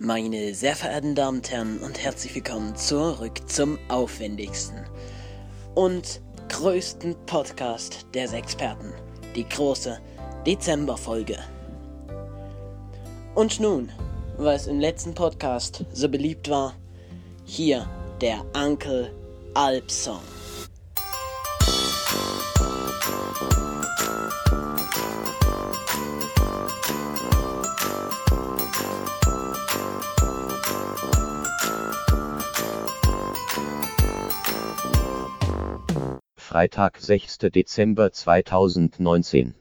Meine sehr verehrten Damen und Herren und herzlich willkommen zurück zum aufwendigsten und größten Podcast der Experten, die große Dezemberfolge. Und nun, es im letzten Podcast so beliebt war, hier der Uncle Alp Song. Freitag, 6. Dezember 2019.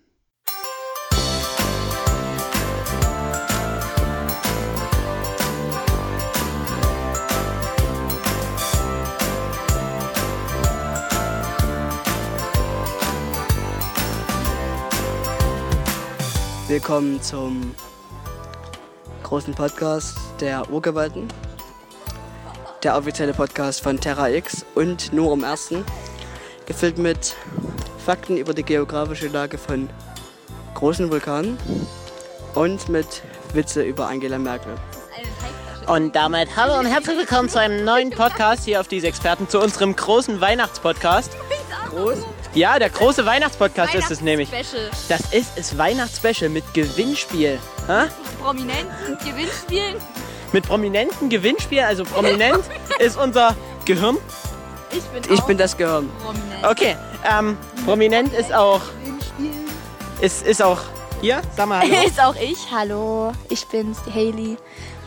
Willkommen zum großen Podcast der Urgewalten. Der offizielle Podcast von Terra X und nur im ersten. Gefüllt mit Fakten über die geografische Lage von großen Vulkanen und mit Witze über Angela Merkel. Und damit hallo und herzlich willkommen zu einem neuen Podcast hier auf diese Experten, zu unserem großen Weihnachtspodcast. Groß? Ja, der große Weihnachtspodcast ist es nämlich. Special. Das ist das Weihnachtsspecial mit Gewinnspiel. Hä? Prominenten Gewinnspielen. Mit prominenten Gewinnspiel, also prominent ist unser Gehirn. Ich bin Ich auch bin das Gehirn. prominent. Okay, ähm, prominent ist auch, ist, ist auch hier, sag mal hallo. Ist auch ich. Hallo, ich bin's, die Haley.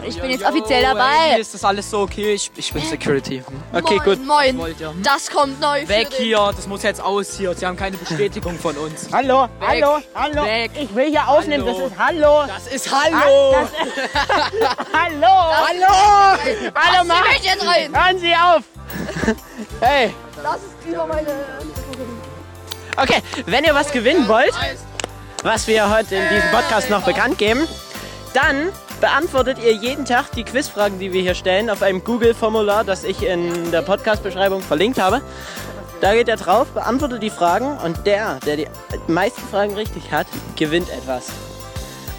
Ich bin jetzt offiziell dabei. Ist das alles so okay? Ich, ich bin Security. Okay, moin, gut. Moin. Wollt ihr? Das kommt neu. Weg für hier, das muss jetzt aus hier. Sie haben keine Bestätigung von uns. Hallo, hallo, hallo. Weg. Ich will hier aufnehmen, Hallo. das ist Hallo. Das ist Hallo! Hallo, hallo. Hallo, Ich Mann. möchte jetzt rein. Hören Sie auf. Hey. Das ist über meine. Okay, wenn ihr was gewinnen wollt, was wir heute in diesem Podcast noch bekannt geben, dann beantwortet ihr jeden Tag die Quizfragen, die wir hier stellen, auf einem Google-Formular, das ich in der Podcast-Beschreibung verlinkt habe. Da geht ihr drauf, beantwortet die Fragen und der, der die meisten Fragen richtig hat, gewinnt etwas.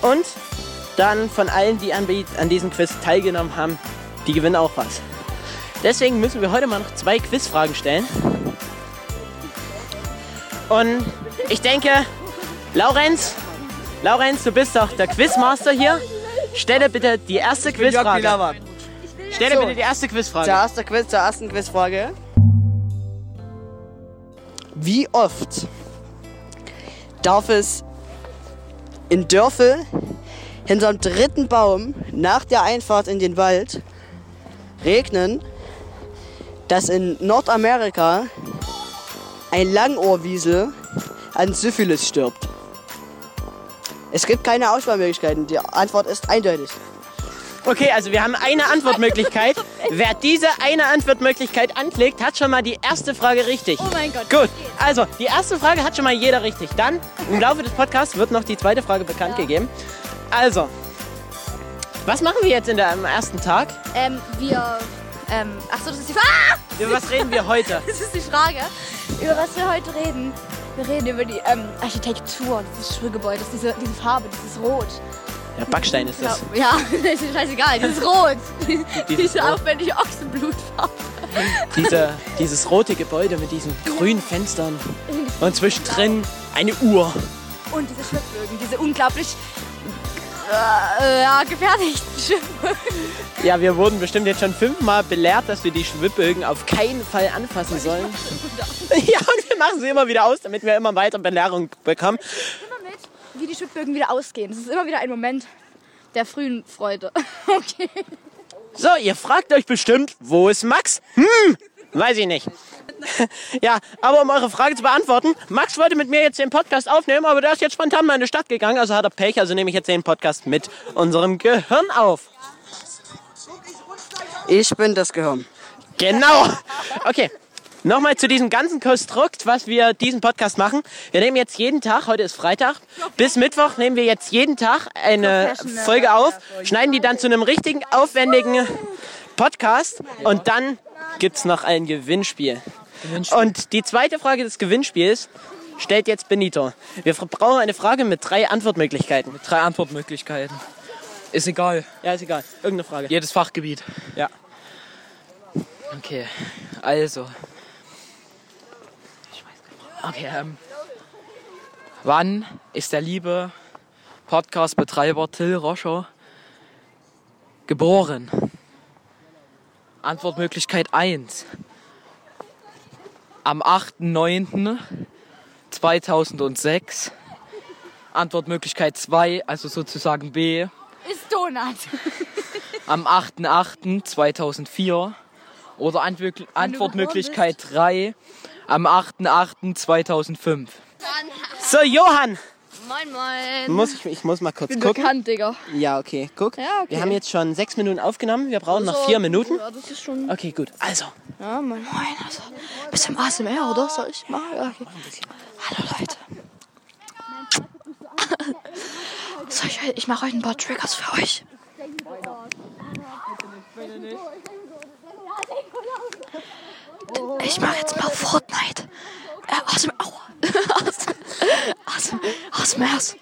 Und dann von allen, die an, an diesem Quiz teilgenommen haben, die gewinnen auch was. Deswegen müssen wir heute mal noch zwei Quizfragen stellen. Und ich denke, Laurenz, Laurenz, du bist doch der Quizmaster hier. Stelle bitte die erste Quizfrage. Stelle bitte die erste Zur, Quizfrage. ersten Quiz, zur ersten Quizfrage. Wie oft darf es in Dörfel hinterm dritten Baum nach der Einfahrt in den Wald regnen, dass in Nordamerika ein Langohrwiesel an Syphilis stirbt? Es gibt keine Auswahlmöglichkeiten. Die Antwort ist eindeutig. Okay, also wir haben eine Antwortmöglichkeit. Wer diese eine Antwortmöglichkeit anklickt, hat schon mal die erste Frage richtig. Oh mein Gott. Gut, also die erste Frage hat schon mal jeder richtig. Dann im Laufe des Podcasts wird noch die zweite Frage bekannt gegeben. Also, was machen wir jetzt in der, am ersten Tag? Ähm, wir. Ähm, achso, das ist die Frage. Ah! Über was reden wir heute? Das ist die Frage, über was wir heute reden. Wir reden über die ähm, Architektur dieses Schulgebäudes, diese, diese Farbe, dieses Rot. Ja, Backstein ist das. Ja, ja ist scheißegal, dieses Rot. Dieses diese Rot. aufwendige Ochsenblutfarbe. Diese, dieses rote Gebäude mit diesen grünen Fenstern und zwischendrin eine Uhr. Und diese Schwibbögen, diese unglaublich äh, ja, Schwibbögen. Ja, wir wurden bestimmt jetzt schon fünfmal belehrt, dass wir die Schwibbögen auf keinen Fall anfassen sollen. Ja, und wir machen sie immer wieder aus, damit wir immer weiter Belehrung bekommen. Immer mit, wie die Schwibbögen wieder ausgehen. Das ist immer wieder ein Moment der frühen Freude. Okay. So, ihr fragt euch bestimmt, wo ist Max? Hm, weiß ich nicht. Ja, aber um eure Frage zu beantworten, Max wollte mit mir jetzt den Podcast aufnehmen, aber der ist jetzt spontan mal in die Stadt gegangen, also hat er Pech, also nehme ich jetzt den Podcast mit unserem Gehirn auf. Ich bin das Gehirn. Genau. Okay. Nochmal zu diesem ganzen Konstrukt, was wir diesen Podcast machen. Wir nehmen jetzt jeden Tag, heute ist Freitag, bis Mittwoch nehmen wir jetzt jeden Tag eine. Folge auf, schneiden die dann zu einem richtigen, aufwendigen Podcast und dann gibt's noch ein Gewinnspiel. Und die zweite Frage des Gewinnspiels stellt jetzt Benito. Wir brauchen eine Frage mit drei Antwortmöglichkeiten. Drei Antwortmöglichkeiten. Ist egal. Ja, ist egal. Irgendeine Frage. Jedes Fachgebiet. Ja. Okay, also. Okay, ähm. Wann ist der liebe Podcast-Betreiber Till Roscher geboren? Antwortmöglichkeit 1. Am 8.9.2006. Antwortmöglichkeit 2, also sozusagen B. Ist Donut. am 8.8.2004 oder Antwortmöglichkeit 3 am 8.8.2005. So, Johann. Moin, moin. Muss ich, ich muss mal kurz bin gucken. bekannt, Digga. Ja, okay. Guck. Ja, okay. Wir haben jetzt schon sechs Minuten aufgenommen. Wir brauchen noch vier Minuten. Ja, das ist schon. Okay, gut. Also, Ja, moin, moin. Also, bisschen ASMR, oder? Soll ich mal? Ja, okay. Hallo, Leute. Soll ich, ich mache heute ein paar Triggers für euch. Ich mache jetzt mal Fortnite. Äh, ASMR. Aua. ASMR. ASMRs.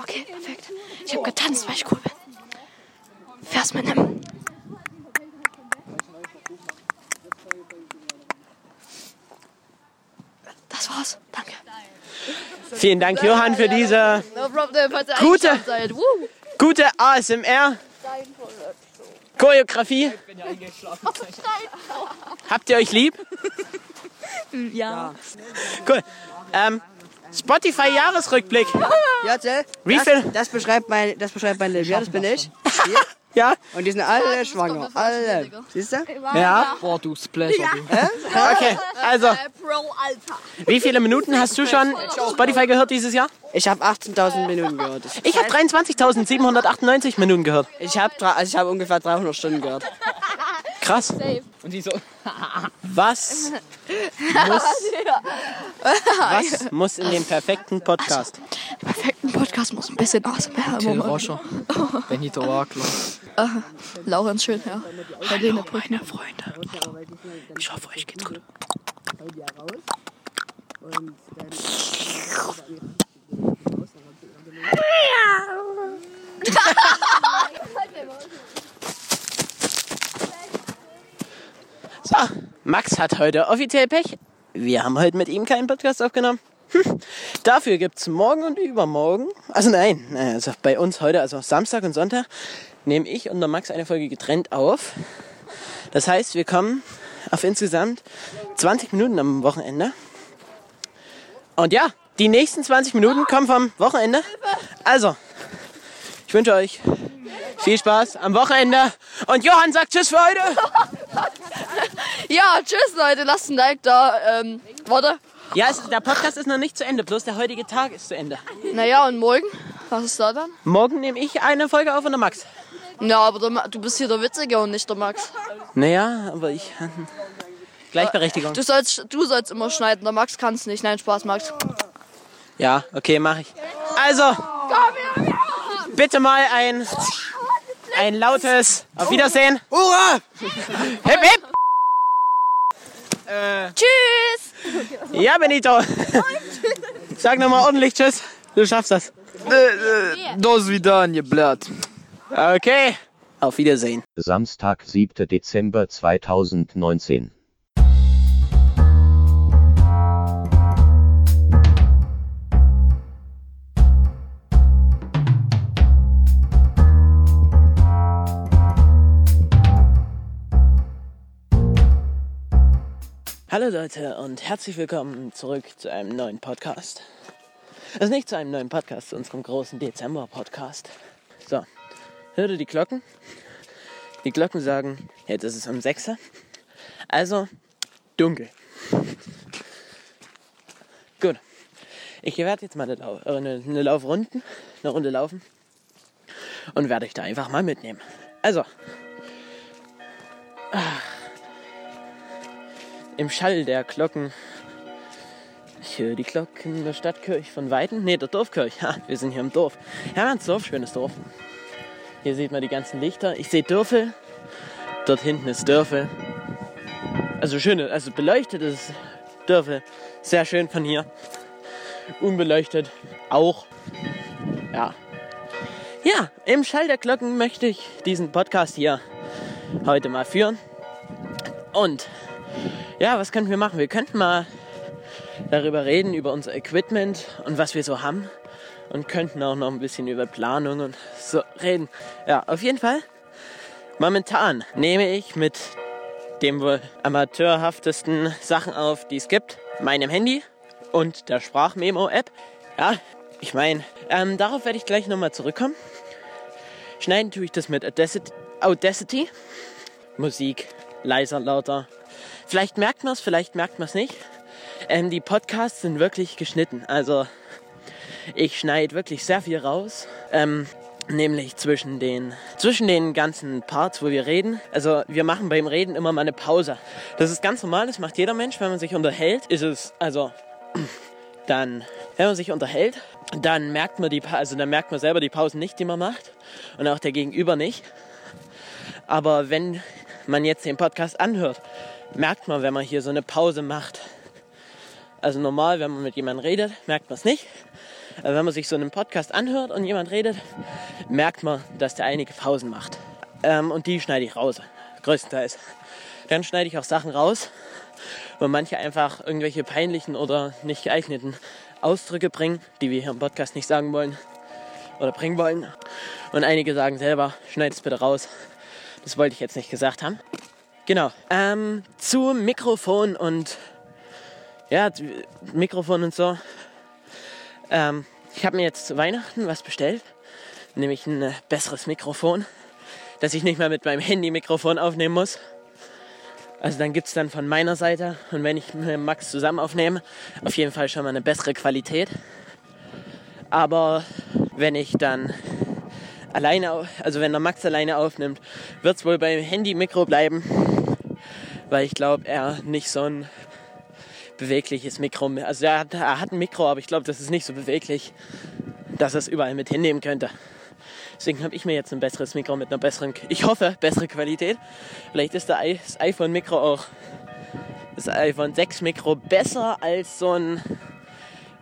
Okay, perfekt. Ich habe getanzt, weil ich cool bin. Vers mitnehmen. Das war's. Danke. vielen Dank, Johann, für diese No problem, falls ihr Gute. eingeschlafen Choreografie. Habt ihr euch lieb? Ja. Cool. Ähm, Spotify-Jahresrückblick. Ja, Zell, Wie das, viel? Das beschreibt mein, das beschreibt mein Leben. Ja, das bin ich. Hier. Ja? Und die sind alle schwanger. Alle. Siehst du? Ja. Boah, du Splasher, du. Okay, also, Pro Alter. wie viele Minuten hast du schon Spotify gehört dieses Jahr? Ich habe 18.000 Minuten gehört. Ich habe 23.798 Minuten gehört. Ich habe also ich hab ungefähr 300 Stunden gehört. Krass. Und die so. Was muss, was muss in dem perfekten Podcast? Im perfekten Podcast muss ein bisschen ASMR Till. Roscher. Benito Wagler. Laurenz Schönherr. Helene Brückner. Freunde, ich hoffe, euch geht's gut. So, Max hat heute offiziell Pech. Wir haben heute mit ihm keinen Podcast aufgenommen. Hm. Dafür gibt's morgen und übermorgen, also nein, nein, also bei uns heute, also Samstag und Sonntag, nehme ich und der Max eine Folge getrennt auf. Das heißt, wir kommen auf insgesamt 20 Minuten am Wochenende. Und ja, die nächsten 20 Minuten kommen vom Wochenende. Also, ich wünsche euch viel Spaß am Wochenende. Und Johann sagt Tschüss für heute. Ja, tschüss Leute, lasst ein Like da. Ähm, warte. Ja, es, der Podcast ist noch nicht zu Ende, bloß der heutige Tag ist zu Ende. Naja, und morgen? Was ist da dann? Morgen nehme ich eine Folge auf und der Max. Ja, aber der, du bist hier der Witzige und nicht der Max. Naja, aber ich. Gleichberechtigung. Du sollst, du sollst immer schneiden, der Max kann es nicht. Nein, Spaß, Max. Ja, okay, mache ich. Also, bitte mal ein, ein lautes Auf Wiedersehen. Hurra! Hip, hip! Äh, tschüss! Ja, Benito! Sag nochmal ordentlich Tschüss. Du schaffst das. Äh, äh, dos vidanje, blöd. Okay, auf Wiedersehen. Samstag, 7. Dezember 2019. Hallo Leute und herzlich willkommen zurück zu einem neuen Podcast. Also nicht zu einem neuen Podcast, zu unserem großen Dezember-Podcast. So, hört ihr die Glocken? Die Glocken sagen, jetzt ist es um 6 Uhr. Also dunkel. Gut. Ich werde jetzt mal eine, Lau äh, eine, eine Laufrunden, eine Runde laufen und werde euch da einfach mal mitnehmen. Also, im Schall der Glocken. Ich höre die Glocken der Stadtkirche von Weitem. Ne, der Dorfkirche. Ha, wir sind hier im Dorf. Ja, ganz Dorf, schönes Dorf. Hier sieht man die ganzen Lichter. Ich sehe Dörfel. Dort hinten ist Dörfel. Also schöne, also beleuchtetes Dörfel. Sehr schön von hier. unbeleuchtet auch. Ja. Ja, im Schall der Glocken möchte ich diesen Podcast hier heute mal führen. Und ja, was könnten wir machen? Wir könnten mal darüber reden, über unser Equipment und was wir so haben. Und könnten auch noch ein bisschen über Planung und so reden. Ja, auf jeden Fall. Momentan nehme ich mit dem wohl amateurhaftesten Sachen auf, die es gibt, meinem Handy und der Sprachmemo-App. Ja, ich meine, ähm, darauf werde ich gleich nochmal zurückkommen. Schneiden tue ich das mit Audacity. Audacity. Musik, leiser, lauter. Vielleicht merkt man es, vielleicht merkt man es nicht. Ähm, die Podcasts sind wirklich geschnitten. Also ich schneide wirklich sehr viel raus. Ähm, nämlich zwischen den, zwischen den ganzen Parts, wo wir reden. Also wir machen beim Reden immer mal eine Pause. Das ist ganz normal, das macht jeder Mensch, wenn man sich unterhält. Ist es, also dann, wenn man sich unterhält, dann merkt man die, also dann merkt man selber die Pausen nicht, die man macht und auch der Gegenüber nicht. Aber wenn man jetzt den Podcast anhört, merkt man, wenn man hier so eine Pause macht. Also normal, wenn man mit jemandem redet, merkt man es nicht. Aber wenn man sich so einen Podcast anhört und jemand redet, merkt man, dass der einige Pausen macht. Ähm, und die schneide ich raus, größtenteils. Dann schneide ich auch Sachen raus, wo manche einfach irgendwelche peinlichen oder nicht geeigneten Ausdrücke bringen, die wir hier im Podcast nicht sagen wollen oder bringen wollen. Und einige sagen selber, schneid es bitte raus. Das wollte ich jetzt nicht gesagt haben. Genau. Ähm, zu Mikrofon und ja, Mikrofon und so. Ähm, ich habe mir jetzt zu Weihnachten was bestellt, nämlich ein äh, besseres Mikrofon, dass ich nicht mehr mit meinem Handy-Mikrofon aufnehmen muss. Also dann gibt es dann von meiner Seite und wenn ich mit Max zusammen aufnehme, auf jeden Fall schon mal eine bessere Qualität. Aber wenn ich dann alleine, also wenn der Max alleine aufnimmt, wird es wohl beim Handy-Mikro bleiben, weil ich glaube, er nicht so ein bewegliches Mikro, also er hat, er hat ein Mikro, aber ich glaube, das ist nicht so beweglich, dass er es überall mit hinnehmen könnte. Deswegen habe ich mir jetzt ein besseres Mikro mit einer besseren, ich hoffe, bessere Qualität. Vielleicht ist das iPhone-Mikro auch, das iPhone 6 Mikro besser als so ein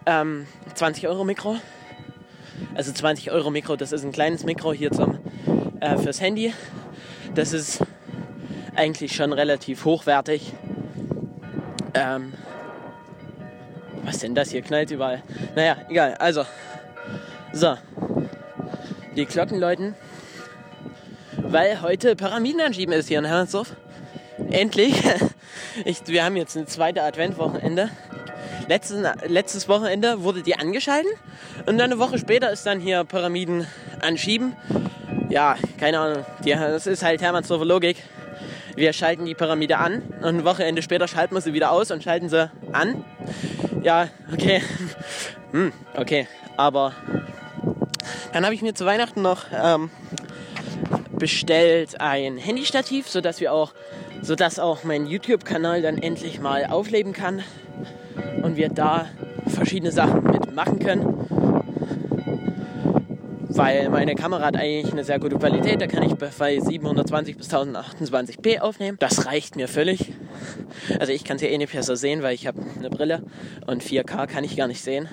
ähm, 20 Euro Mikro. Also 20 Euro Mikro, das ist ein kleines Mikro hier zum, äh, fürs Handy. Das ist eigentlich schon relativ hochwertig. Ähm, was denn das hier knallt überall? Naja, egal. Also, so. Die Glocken läuten, weil heute Pyramidenanschieben ist hier in Hermannsdorf. Endlich. Ich, wir haben jetzt ein zweites Adventwochenende. Letztes, letztes Wochenende wurde die angeschalten und dann eine Woche später ist dann hier Pyramiden anschieben. Ja, keine Ahnung. Die, das ist halt Hermannsdorfer Logik. Wir schalten die Pyramide an und ein Wochenende später schalten wir sie wieder aus und schalten sie an. Ja, okay. Hm, okay. Aber dann habe ich mir zu Weihnachten noch ähm, bestellt ein Handystativ, sodass wir auch, sodass auch mein YouTube-Kanal dann endlich mal aufleben kann und wir da verschiedene Sachen mitmachen können. Weil meine Kamera hat eigentlich eine sehr gute Qualität, da kann ich bei 720 bis 1028p aufnehmen. Das reicht mir völlig. Also ich kann es ja eh nicht besser sehen, weil ich habe eine Brille und 4K kann ich gar nicht sehen.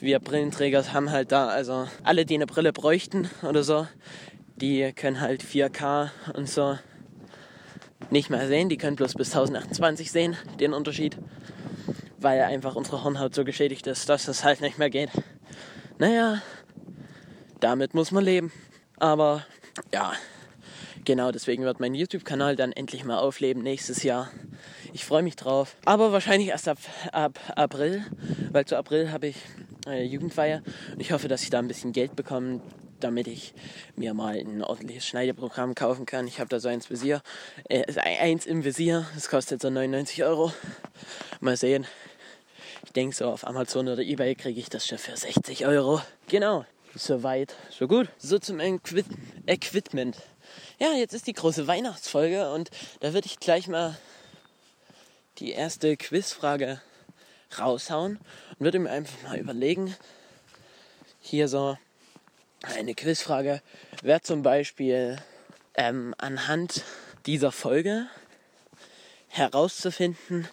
Wir Brillenträger haben halt da, also alle, die eine Brille bräuchten oder so, die können halt 4K und so nicht mehr sehen. Die können bloß bis 1028 sehen, den Unterschied. Weil einfach unsere Hornhaut so geschädigt ist, dass das halt nicht mehr geht. Naja, damit muss man leben. Aber ja, genau deswegen wird mein YouTube-Kanal dann endlich mal aufleben nächstes Jahr. Ich freue mich drauf. Aber wahrscheinlich erst ab, ab April, weil zu April habe ich äh, Jugendfeier. Und ich hoffe, dass ich da ein bisschen Geld bekomme, damit ich mir mal ein ordentliches Schneideprogramm kaufen kann. Ich habe da so eins Visier, äh, eins im Visier. Das kostet so 99 Euro. Mal sehen. Ich denke so auf Amazon oder Ebay kriege ich das schon für 60 Euro. Genau. Soweit, so gut. So zum Equip Equipment. Ja, jetzt ist die große Weihnachtsfolge und da würde ich gleich mal die erste Quizfrage raushauen und würde mir einfach mal überlegen, hier so eine Quizfrage wäre zum Beispiel ähm, anhand dieser Folge herauszufinden,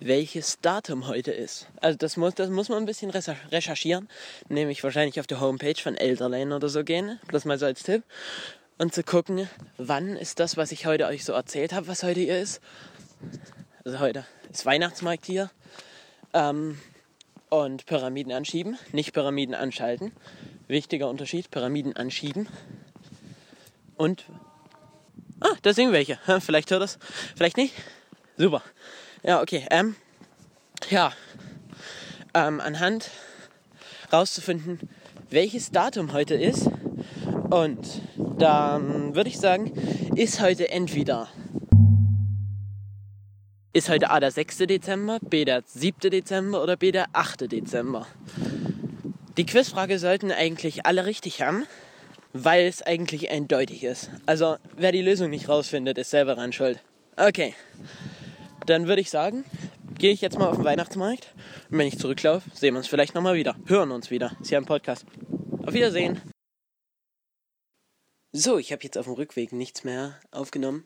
welches Datum heute ist. Also das muss, das muss man ein bisschen recherchieren, nämlich wahrscheinlich auf der Homepage von Elderlane oder so gehen, bloß mal so als Tipp. Und zu gucken, wann ist das, was ich heute euch so erzählt habe, was heute hier ist. Also heute ist Weihnachtsmarkt hier. Ähm, und Pyramiden anschieben, nicht Pyramiden anschalten. Wichtiger Unterschied, Pyramiden anschieben. Und. Ah, da singen welche. Vielleicht hört das, vielleicht nicht. Super. Ja, okay. Ähm, ja. Ähm, anhand rauszufinden, welches Datum heute ist. Und dann würde ich sagen, ist heute entweder ist heute A der 6. Dezember, B der 7. Dezember oder B der 8. Dezember? Die Quizfrage sollten eigentlich alle richtig haben, weil es eigentlich eindeutig ist. Also, wer die Lösung nicht rausfindet, ist selber ran schuld. Okay, dann würde ich sagen, gehe ich jetzt mal auf den Weihnachtsmarkt. Und wenn ich zurücklaufe, sehen wir uns vielleicht nochmal wieder. Hören uns wieder. Ist ja ein Podcast. Auf Wiedersehen. So, ich habe jetzt auf dem Rückweg nichts mehr aufgenommen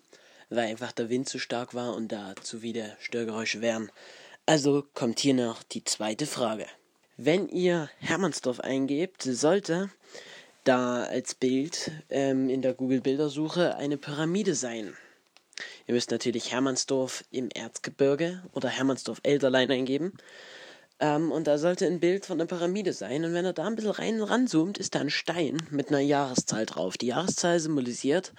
weil einfach der Wind zu stark war und da zu wieder Störgeräusche wären. Also kommt hier noch die zweite Frage. Wenn ihr Hermannsdorf eingebt, sollte da als Bild ähm, in der Google-Bildersuche eine Pyramide sein. Ihr müsst natürlich Hermannsdorf im Erzgebirge oder Hermannsdorf-Elderlein eingeben. Ähm, und da sollte ein Bild von der Pyramide sein. Und wenn ihr da ein bisschen rein ranzoomt, ist da ein Stein mit einer Jahreszahl drauf. Die Jahreszahl symbolisiert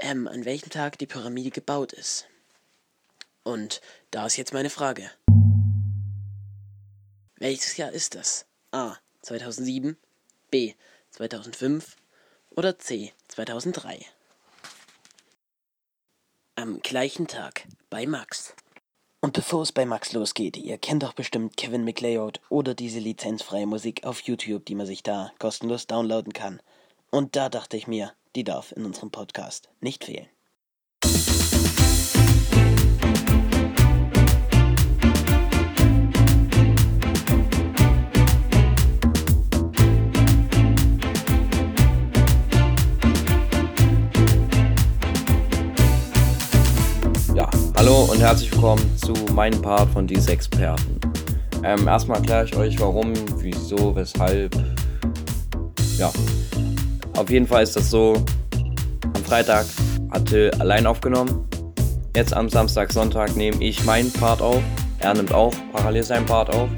ähm, an welchem Tag die Pyramide gebaut ist. Und da ist jetzt meine Frage. Welches Jahr ist das? A. 2007, B. 2005 oder C. 2003? Am gleichen Tag bei Max. Und bevor es bei Max losgeht, ihr kennt doch bestimmt Kevin McLeod oder diese lizenzfreie Musik auf YouTube, die man sich da kostenlos downloaden kann. Und da dachte ich mir, die darf in unserem Podcast nicht fehlen. Herzlich willkommen zu meinem Part von Diese Experten. Ähm, erstmal erkläre ich euch, warum, wieso, weshalb. Ja, auf jeden Fall ist das so, am Freitag hat Till allein aufgenommen. Jetzt am Samstag, Sonntag nehme ich meinen Part auf. Er nimmt auch parallel seinen Part auf.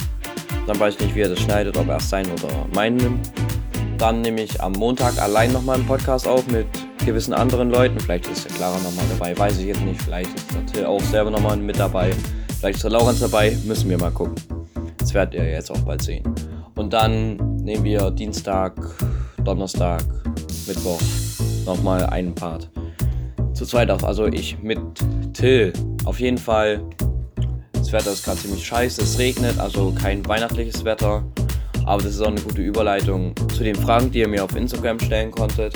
Dann weiß ich nicht, wie er das schneidet, ob er es sein oder meinen nimmt. Dann nehme ich am Montag allein nochmal einen Podcast auf mit gewissen anderen Leuten. Vielleicht ist Clara nochmal dabei, weiß ich jetzt nicht. Vielleicht ist der Till auch selber nochmal mit dabei. Vielleicht ist der Laurenz dabei, müssen wir mal gucken. Das werdet ihr jetzt auch bald sehen. Und dann nehmen wir Dienstag, Donnerstag, Mittwoch nochmal einen Part. Zu zweit auf, also ich mit Till. Auf jeden Fall, das Wetter ist gerade ziemlich scheiße, es regnet, also kein weihnachtliches Wetter. Aber das ist auch eine gute Überleitung zu den Fragen, die ihr mir auf Instagram stellen konntet.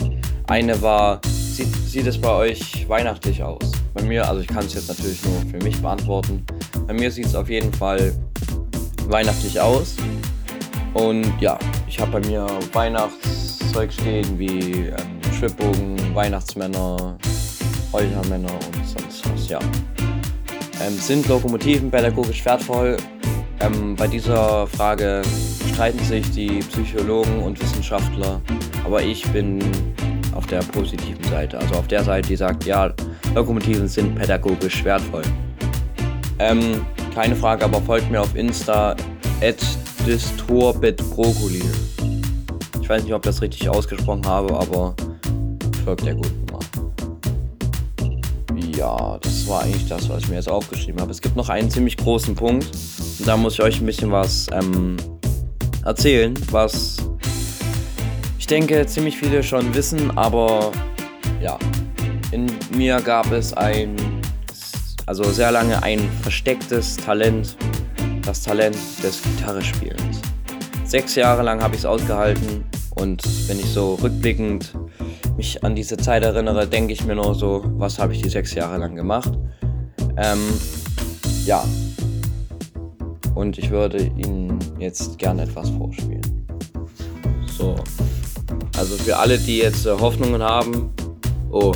Eine war, sieht, sieht es bei euch weihnachtlich aus? Bei mir, also ich kann es jetzt natürlich nur für mich beantworten. Bei mir sieht es auf jeden Fall weihnachtlich aus. Und ja, ich habe bei mir Weihnachtszeug stehen wie ähm, Schwibbogen, Weihnachtsmänner, Räuchermänner und sonst was, ja. Ähm, sind Lokomotiven pädagogisch wertvoll? Ähm, bei dieser Frage streiten sich die Psychologen und Wissenschaftler, aber ich bin auf der positiven Seite, also auf der Seite, die sagt, ja, Lokomotiven sind pädagogisch wertvoll. Ähm, keine Frage, aber folgt mir auf Insta at Ich weiß nicht, ob ich das richtig ausgesprochen habe, aber folgt der guten. Ja, das war eigentlich das, was ich mir jetzt aufgeschrieben habe. Es gibt noch einen ziemlich großen Punkt. Und da muss ich euch ein bisschen was ähm, erzählen, was denke ziemlich viele schon wissen, aber ja, in mir gab es ein, also sehr lange ein verstecktes Talent das Talent des Gitarrespielens. Sechs Jahre lang habe ich es ausgehalten und wenn ich so rückblickend mich an diese Zeit erinnere, denke ich mir nur so, was habe ich die sechs Jahre lang gemacht? Ähm, ja. Und ich würde Ihnen jetzt gerne etwas vorspielen. So. Also für alle, die jetzt äh, Hoffnungen haben. Oh,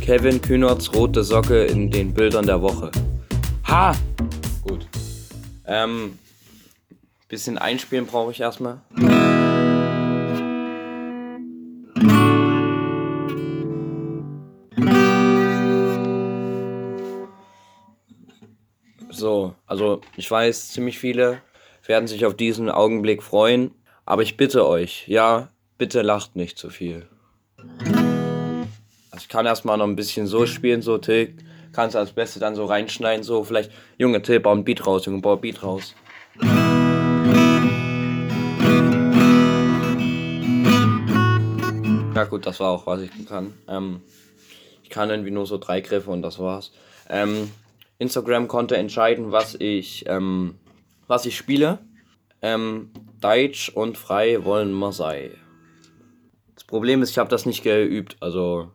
Kevin Kühnerts rote Socke in den Bildern der Woche. Ha! Gut. Ähm, bisschen einspielen brauche ich erstmal. So, also ich weiß, ziemlich viele werden sich auf diesen Augenblick freuen, aber ich bitte euch, ja, bitte lacht nicht zu viel. Also ich kann erstmal noch ein bisschen so spielen, so Tick, kannst als Beste dann so reinschneiden, so vielleicht, Junge, Till, bau ein Beat raus, Junge, bau ein Beat raus. Ja gut, das war auch, was ich kann. Ähm, ich kann irgendwie nur so drei Griffe und das war's. Ähm, Instagram konnte entscheiden, was ich, ähm, was ich spiele. Ähm, Deutsch und frei wollen. Das Problem ist, ich habe das nicht geübt, also.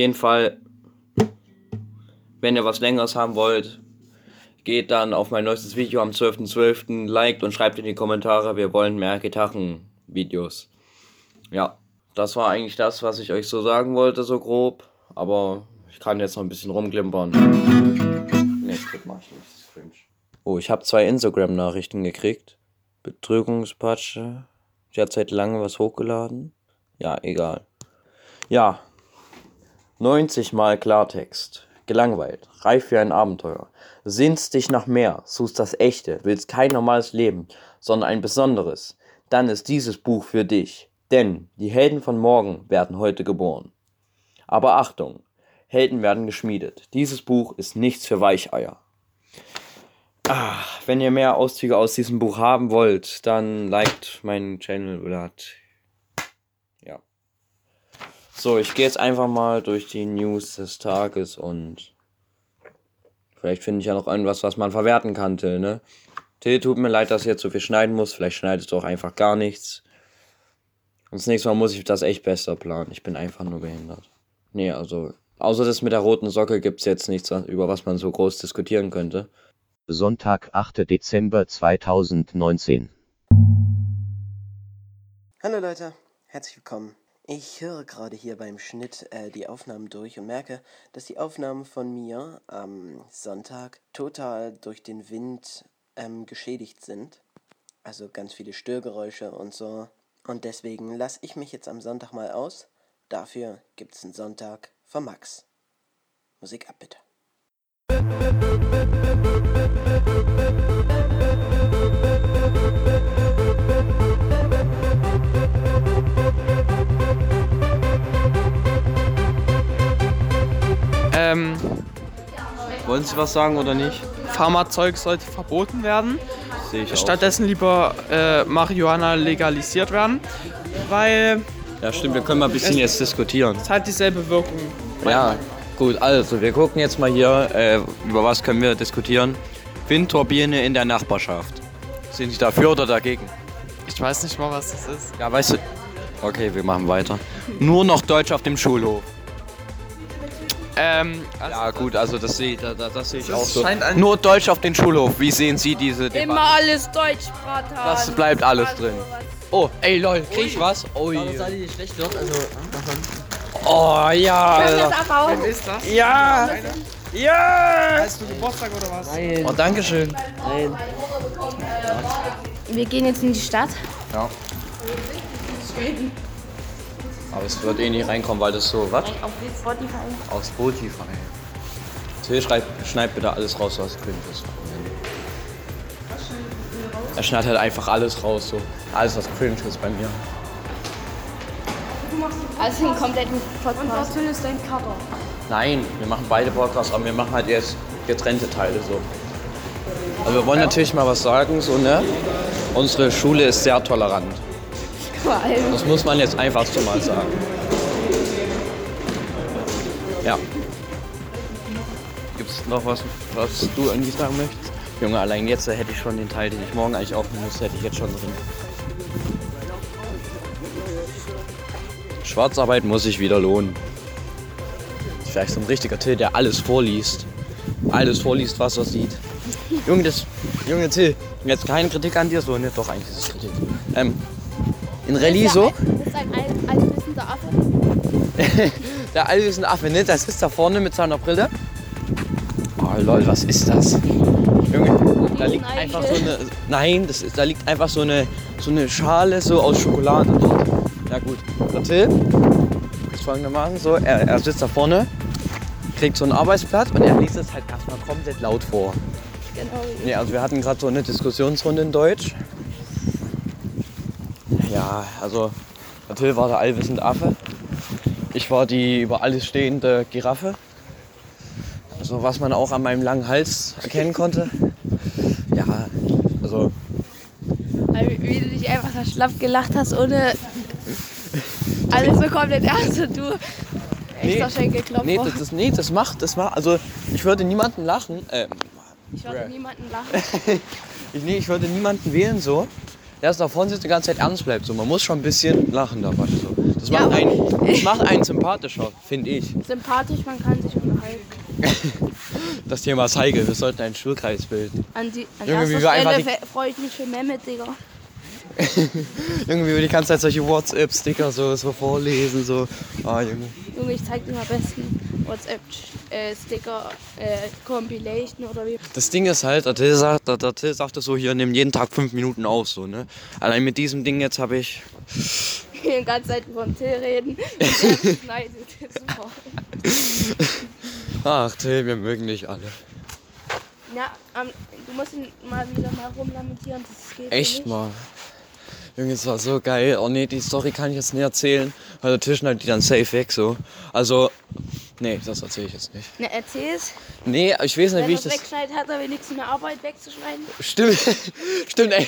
Jeden Fall, wenn ihr was Längeres haben wollt, geht dann auf mein neuestes Video am 12.12. liked und schreibt in die Kommentare, wir wollen mehr Gitarrenvideos. Ja, das war eigentlich das, was ich euch so sagen wollte, so grob. Aber ich kann jetzt noch ein bisschen rumglimpern. Nee, das mach ich das ist cringe. Oh, ich habe zwei Instagram-Nachrichten gekriegt. Betrügungspatsche. Die hat seit langem was hochgeladen. Ja, egal. Ja. 90 Mal Klartext. Gelangweilt. Reif für ein Abenteuer. Sehnst dich nach mehr. Suchst das Echte. Willst kein normales Leben, sondern ein besonderes. Dann ist dieses Buch für dich. Denn die Helden von morgen werden heute geboren. Aber Achtung. Helden werden geschmiedet. Dieses Buch ist nichts für Weicheier. Ah, wenn ihr mehr Auszüge aus diesem Buch haben wollt, dann liked meinen Channel oder hat. So, ich gehe jetzt einfach mal durch die News des Tages und vielleicht finde ich ja noch irgendwas, was man verwerten kann, Till, ne? Till, tut mir leid, dass ich jetzt so viel schneiden muss. Vielleicht schneidest du auch einfach gar nichts. Und das nächste Mal muss ich das echt besser planen. Ich bin einfach nur behindert. Nee, also, außer das mit der roten Socke gibt's jetzt nichts, über was man so groß diskutieren könnte. Sonntag, 8. Dezember 2019. Hallo Leute, herzlich willkommen. Ich höre gerade hier beim Schnitt äh, die Aufnahmen durch und merke, dass die Aufnahmen von mir am Sonntag total durch den Wind ähm, geschädigt sind. Also ganz viele Störgeräusche und so. Und deswegen lasse ich mich jetzt am Sonntag mal aus. Dafür gibt es einen Sonntag von Max. Musik ab bitte. Ähm, Wollen Sie was sagen oder nicht? Pharmazeug sollte verboten werden. Sehe ich Stattdessen lieber äh, Marihuana legalisiert werden, weil auch. Ja, stimmt, wir können mal ein bisschen jetzt diskutieren. es hat dieselbe Wirkung. Ja, gut, also wir gucken jetzt mal hier, äh, über was können wir diskutieren. Windturbine in der Nachbarschaft. Sind Sie dafür oder dagegen? Ich weiß nicht mal, was das ist. Ja, weißt du. Okay, wir machen weiter. Nur noch Deutsch auf dem Schulhof. Ähm, Ja, gut, also das sehe da, da, das sehe ich auch Das so. scheint ein- Nur Deutsch auf den Schulhof. Wie sehen Sie diese Immer Debatte? alles Deutsch, Bratan. Das bleibt alles drin. Oh, ey lol, krieg ich was? Oh, dort? Also, oh ja. Können wir das abbauen? ist das? Ja. Ja. Hast du Geburtstag oder was? nein, Oh, Dankeschön. nein. Wir gehen jetzt in die Stadt. Ja. Aber es wird eh nicht reinkommen, weil das so, was? Auf Spotify. Auf Spotify. Till, schreib, schneid bitte alles raus, was cringe ist. Er schneidet halt einfach alles raus, so. Alles, was cringe ist bei mir. Also einen kompletten Podcast. Und ist dein Cover. Nein, wir machen beide Podcasts, aber wir machen halt jetzt getrennte Teile so. Also wir wollen natürlich mal was sagen, so, ne? Unsere Schule ist sehr tolerant. Vor allem. Das muss man jetzt einfach so mal sagen. Ja. Gibt es noch was, was du irgendwie sagen möchtest? Junge, allein jetzt hätte ich schon den Teil, den ich morgen eigentlich aufnehmen müsste, hätte ich jetzt schon drin. Schwarzarbeit muss sich wieder lohnen. Vielleicht so ein richtiger Till, der alles vorliest. Alles vorliest, was er sieht. Junge, das. Junge Till, jetzt keine Kritik an dir, so, ne? Doch, eigentlich ist es Kritik. Ähm, in Reliso, Das ist ein Affe. der allwissende Affe, ne? Das ist da vorne mit seiner Brille. Oh lol, was ist das? Junge, da liegt einfach so eine. Nein, das ist, da liegt einfach so eine, so eine Schale so aus Schokolade dort. Ja gut. Der Till ist folgendermaßen so, er, er sitzt da vorne, kriegt so ein Arbeitsblatt und er liest es halt erstmal komplett laut vor. Genau. Nee, also wir hatten gerade so eine Diskussionsrunde in Deutsch. Ja, also Till war der allwissende Affe. Ich war die über alles stehende Giraffe. Also was man auch an meinem langen Hals erkennen konnte. Ja, also wie du dich einfach so schlapp gelacht hast, ohne alles so komplett ernst und du extra Nee, Schenkelklopfer. nee, das, das, nee, das macht, das macht, also ich würde niemanden lachen, äh, ich würde niemanden lachen. ich, nee, ich würde niemanden wählen so, der da vorne sitzt und die ganze Zeit ernst bleibt. So, man muss schon ein bisschen lachen dabei. So. Das, macht einen, das macht einen sympathischer, finde ich. Sympathisch, man kann sich unterhalten. Das Thema Zeige, wir sollten einen Schulkreis bilden. An, die, an Junge, wie erster Stelle die- freue ich mich für Mehmet, Digga. Irgendwie würde die ganze Zeit solche WhatsApp-Sticker so, so vorlesen, so. Ah, Junge. Junge, ich zeig dir mal besten WhatsApp-Sticker, äh, Compilation oder wie. Das Ding ist halt, der Till, sagt, der, der Till sagte so, hier, nimm jeden Tag fünf Minuten auf, so, ne? Allein mit diesem Ding jetzt habe ich. Die ganze Zeit den Till reden. Super. Ach, Till, wir mögen dich alle. Ja, ähm, du musst ihn mal wieder mal rumlamentieren. Das geht Echt nicht. mal. Junge, es war so geil. Oh nee, die Story kann ich jetzt nicht erzählen, weil der Tisch schneidet die dann safe weg, so. Also, nee, das erzähle ich jetzt nicht. Ne, erzähl's. Nee, ich weiß nicht, Wenn wie ich das. wegschneidet, hat er wenigstens eine Arbeit wegzuschneiden. Stimmt, stimmt, ey.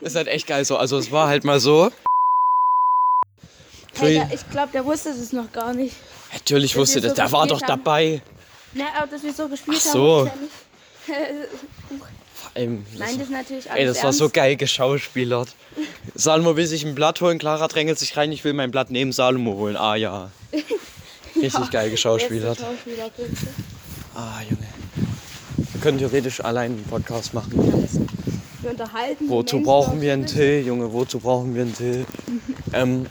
Das ist halt echt geil so. Also, es war halt mal so. Hey, der, ich glaube, der wusste das noch gar nicht. Natürlich dass wusste das, so der war doch haben. dabei. Ne, aber dass wir so gespielt Ach so. haben. das, Nein, das ist natürlich alles ey, das war ernst. so geil geschauspielert. Salomo will sich ein Blatt holen, Clara drängelt sich rein, ich will mein Blatt neben Salomo holen. Ah ja. Richtig geil geschauspielert. Ah, Junge. Wir können theoretisch allein einen Podcast machen. Wir unterhalten. Wozu Menschen brauchen wir einen. Till, Junge? Wozu brauchen wir einen Till? ähm,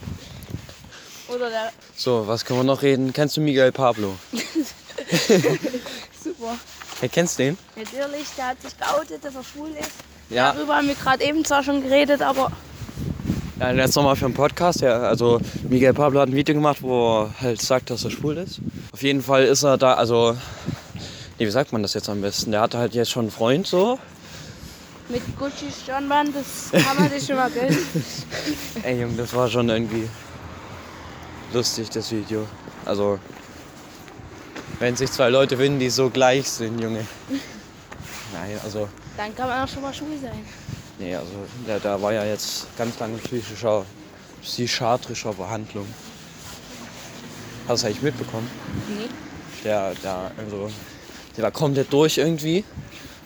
Oder der. so, was können wir noch reden? Kennst du Miguel Pablo? Super. Hey, kennst du den? Natürlich, der hat sich geoutet, dass er schwul ist. Ja. Darüber haben wir gerade eben zwar schon geredet, aber Ja, jetzt nochmal für einen Podcast. Ja, also Miguel Pablo hat ein Video gemacht, wo er halt sagt, dass er schwul ist. Auf jeden Fall ist er da, also, nee, wie sagt man das jetzt am besten? Der hatte halt jetzt schon einen Freund so. mit Gucci's Stirnband, das kann man sich schon mal gönnen. Ey, Junge, das war schon irgendwie lustig, das Video. Also, wenn sich zwei Leute finden, die so gleich sind, Junge. Nein, also, Dann kann man auch schon mal schwul sein. Nee, also, der, der war ja jetzt ganz lange in psychischer, psychiatrischer Behandlung. Hast du das eigentlich mitbekommen? Nee. Der, der, also, der war komplett durch irgendwie.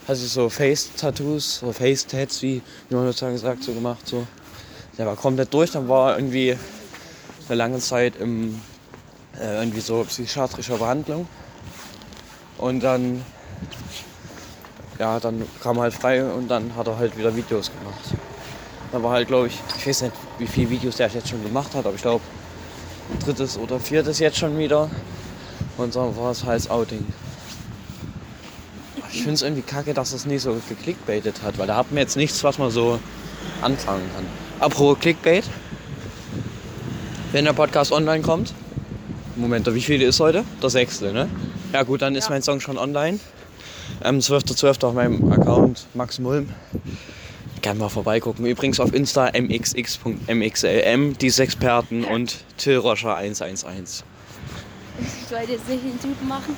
Hat sich so Face-Tattoos, so Face-Tats, wie, wie man heutzutage sagt, so gemacht. So. Der war komplett durch, dann war er irgendwie eine lange Zeit im äh, irgendwie so psychiatrischer Behandlung. Und dann, ja, dann kam er halt frei und dann hat er halt wieder Videos gemacht. Dann war halt, glaube ich, ich weiß nicht, wie viele Videos der jetzt schon gemacht hat, aber ich glaube, drittes oder viertes jetzt schon wieder. Und dann war es halt Outing. Ich finde es irgendwie kacke, dass es nicht so geklickbaitet hat, weil da hat man jetzt nichts, was man so anfangen kann. Apropos Clickbait. Wenn der Podcast online kommt. Moment, wie viele ist heute? Der sechste, ne? Ja gut, dann ist Ja. mein Song schon online. Ähm, 12.12. auf meinem Account Max Mulm. Gerne mal vorbeigucken. Übrigens auf Insta mxx.mxlm, diese Experten und Till Roscher 111. Ich wollte jetzt nicht den Typen machen.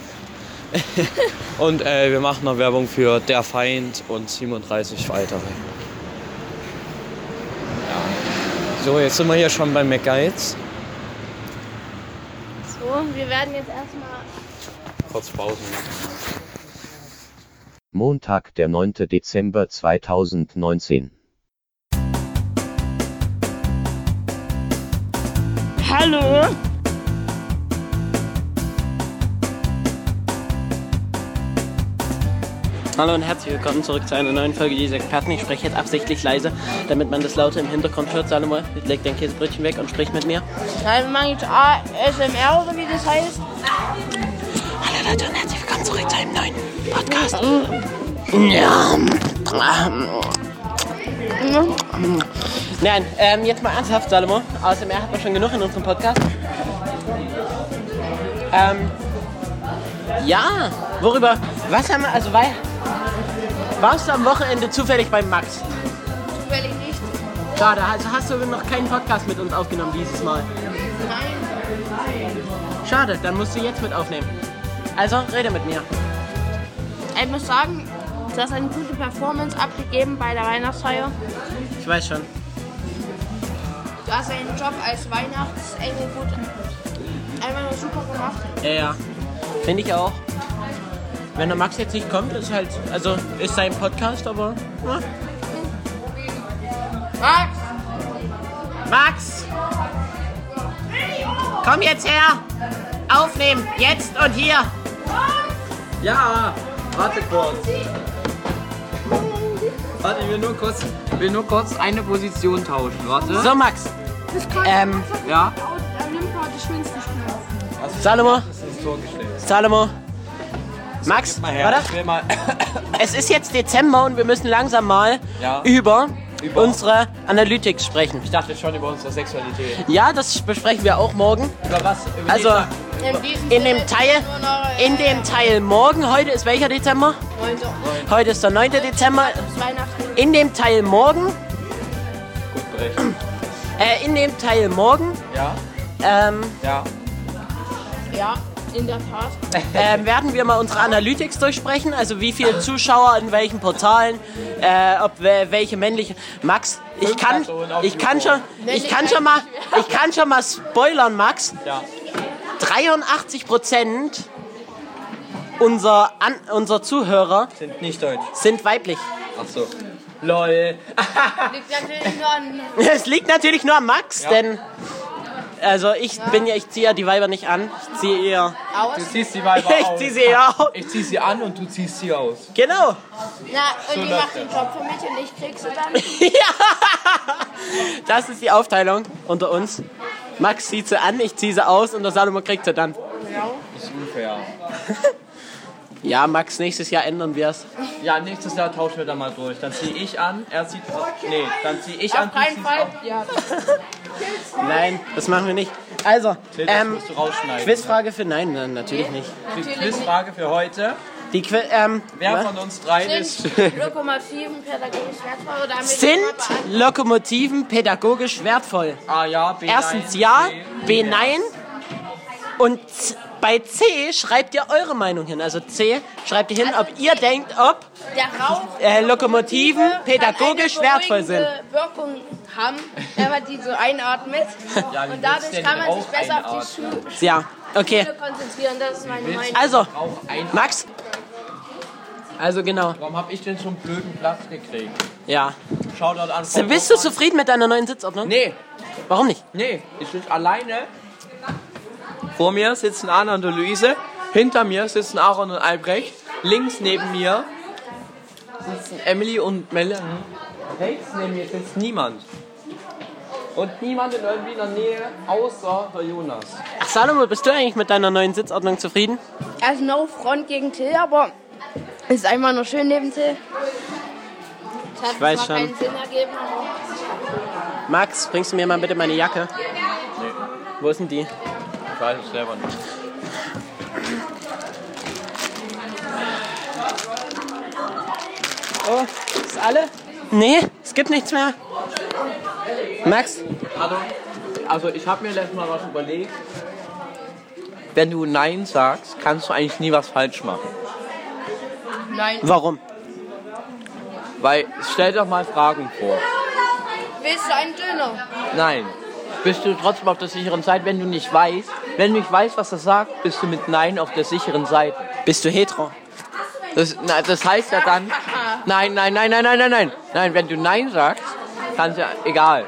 Und äh, wir machen noch Werbung für Der Feind und 37 weitere. Ja. So, jetzt sind wir hier schon bei McGuides. So, wir werden jetzt erstmal. Kurz Pause. Montag, der 9. Dezember 2019. Hallo? Hallo und herzlich willkommen zurück zu einer neuen Folge dieser Experten. Ich spreche jetzt absichtlich leise, damit man das Laute im Hintergrund hört. Salomo, leg dein Käsebrötchen weg und sprich mit mir. Ich ASMR oder wie das heißt. Leute und herzlich willkommen zurück zu einem neuen Podcast. Nein, ähm, jetzt mal ernsthaft, Salomo. ASMR hat man schon genug in unserem Podcast. Ähm, ja, worüber, was haben wir, also, weil, warst du am Wochenende zufällig beim Max? Zufällig nicht. Schade, also hast du noch keinen Podcast mit uns aufgenommen dieses Mal. Nein. Schade, dann musst du jetzt mit aufnehmen. Also, rede mit mir. Ich muss sagen, du hast eine gute Performance abgegeben bei der Weihnachtsfeier. Ich weiß schon. Du hast deinen Job als Weihnachtsengel gut einfach nur super gemacht. Ja, ja. Finde ich auch. Wenn der Max jetzt nicht kommt, ist halt, also ist sein Podcast, aber. Ja. Max! Max! Komm jetzt her! Aufnehmen! Jetzt und hier! Ja, warte kurz. Warte, ich will nur kurz, ich will nur kurz eine Position tauschen. Warte. So, Max. Ähm, Ja. Salomo, ist vorgestellt. Salomo. Max, warte. Es ist jetzt Dezember und wir müssen langsam mal Ja. über, Über? unsere Analytics sprechen. Ich dachte schon über unsere Sexualität. Ja, das besprechen wir auch morgen. Über was? Über Also, In, in dem Teil, äh, in dem Teil morgen, heute ist welcher Dezember? Leute, Heute ist der 9. Dezember. In dem Teil morgen, gut berechnet. äh, in dem Teil morgen, Ja, ähm, ja. Ja, in der Tat. ähm, werden wir mal unsere Analytics durchsprechen, also wie viele Zuschauer in welchen Portalen, äh, ob wel- welche männliche. Max, ich kann, ich kann schon, ich kann schon mal, ich kann schon mal spoilern, Max. Ja. 83 Prozent unser, an, unser Zuhörer Sind nicht deutsch. sind weiblich. Ach so. LOL. Liegt natürlich nur an. Es liegt natürlich nur an Max, Ja. denn also ich bin ja, ich ziehe ja die Weiber nicht an, ich ziehe eher, Aus. Du ziehst die Weiber ich aus. ziehe sie eher aus. Ich zieh sie an und du ziehst sie aus. Genau. Na, und die macht den Job für mich und ich krieg sie dann. Ja. Das ist die Aufteilung unter uns. Max zieht sie an, ich ziehe sie aus und der Salomo kriegt sie dann. Das ist unfair. Ja, Max, nächstes Jahr ändern wir es. Ja, nächstes Jahr tauschen wir dann mal durch. Dann zieh ich an, er zieht. Nee, dann zieh ich an. Auf du keinen Fall. Ja. Nein, das machen wir nicht. Also, Nee, ähm, musst du rausschneiden. Quizfrage für nein, nein, natürlich nicht. Die Natürlich Quizfrage für heute. Die Qui ähm, Wer was? von uns dreien ist. Sind Lokomotiven pädagogisch wertvoll oder sind? Lokomotiven pädagogisch wertvoll? A ja, B Erstens nein, ja, C, B nein. Und bei C schreibt ihr eure Meinung hin. Also C schreibt ihr hin, ob ihr denkt, ob Der Rauch äh, Lokomotiven pädagogisch wertvoll sind. Wirkung haben, wenn man die so einatmet. Ja, und dadurch kann man sich besser auf die einatmen? Schule Ja, okay. konzentrieren. Das ist meine Meinung. Also. Max. Also genau, Warum hab ich denn so einen blöden Platz gekriegt? ja. Schau dort an. Bist du zufrieden mit deiner neuen Sitzordnung? Nee, Warum nicht? nee, ich sitze alleine. Vor mir sitzen Anna und Luise. Hinter mir sitzen Aaron und Albrecht. Links neben mir sitzen Emily und Melanie. Rechts neben mir sitzt niemand. Und niemand in irgendwie in der Nähe außer der Jonas. Ach Salomo, bist du eigentlich mit deiner neuen Sitzordnung zufrieden? Also no front gegen Till, aber es ist einfach nur schön neben Till. Es hat Ich weiß schon. keinen Sinn ergeben, aber Max, bringst du mir mal bitte meine Jacke? Nee, Wo ist denn die? Ich weiß es selber nicht. Oh, ist alle? Nee, es gibt nichts mehr. Max, Also, also ich habe mir letztes Mal was überlegt. Wenn du Nein sagst, kannst du eigentlich nie was falsch machen. nein. warum? Weil, stell doch mal Fragen vor. Willst du einen Döner? Nein. Bist du trotzdem auf der sicheren Seite, wenn du nicht weißt? Wenn du nicht weißt, was er sagt, bist du mit Nein auf der sicheren Seite. Bist du hetero? Das, na, das heißt ja dann. Nein, nein, nein, nein, nein, nein, nein. Nein, wenn du Nein sagst, kannst ja. Egal.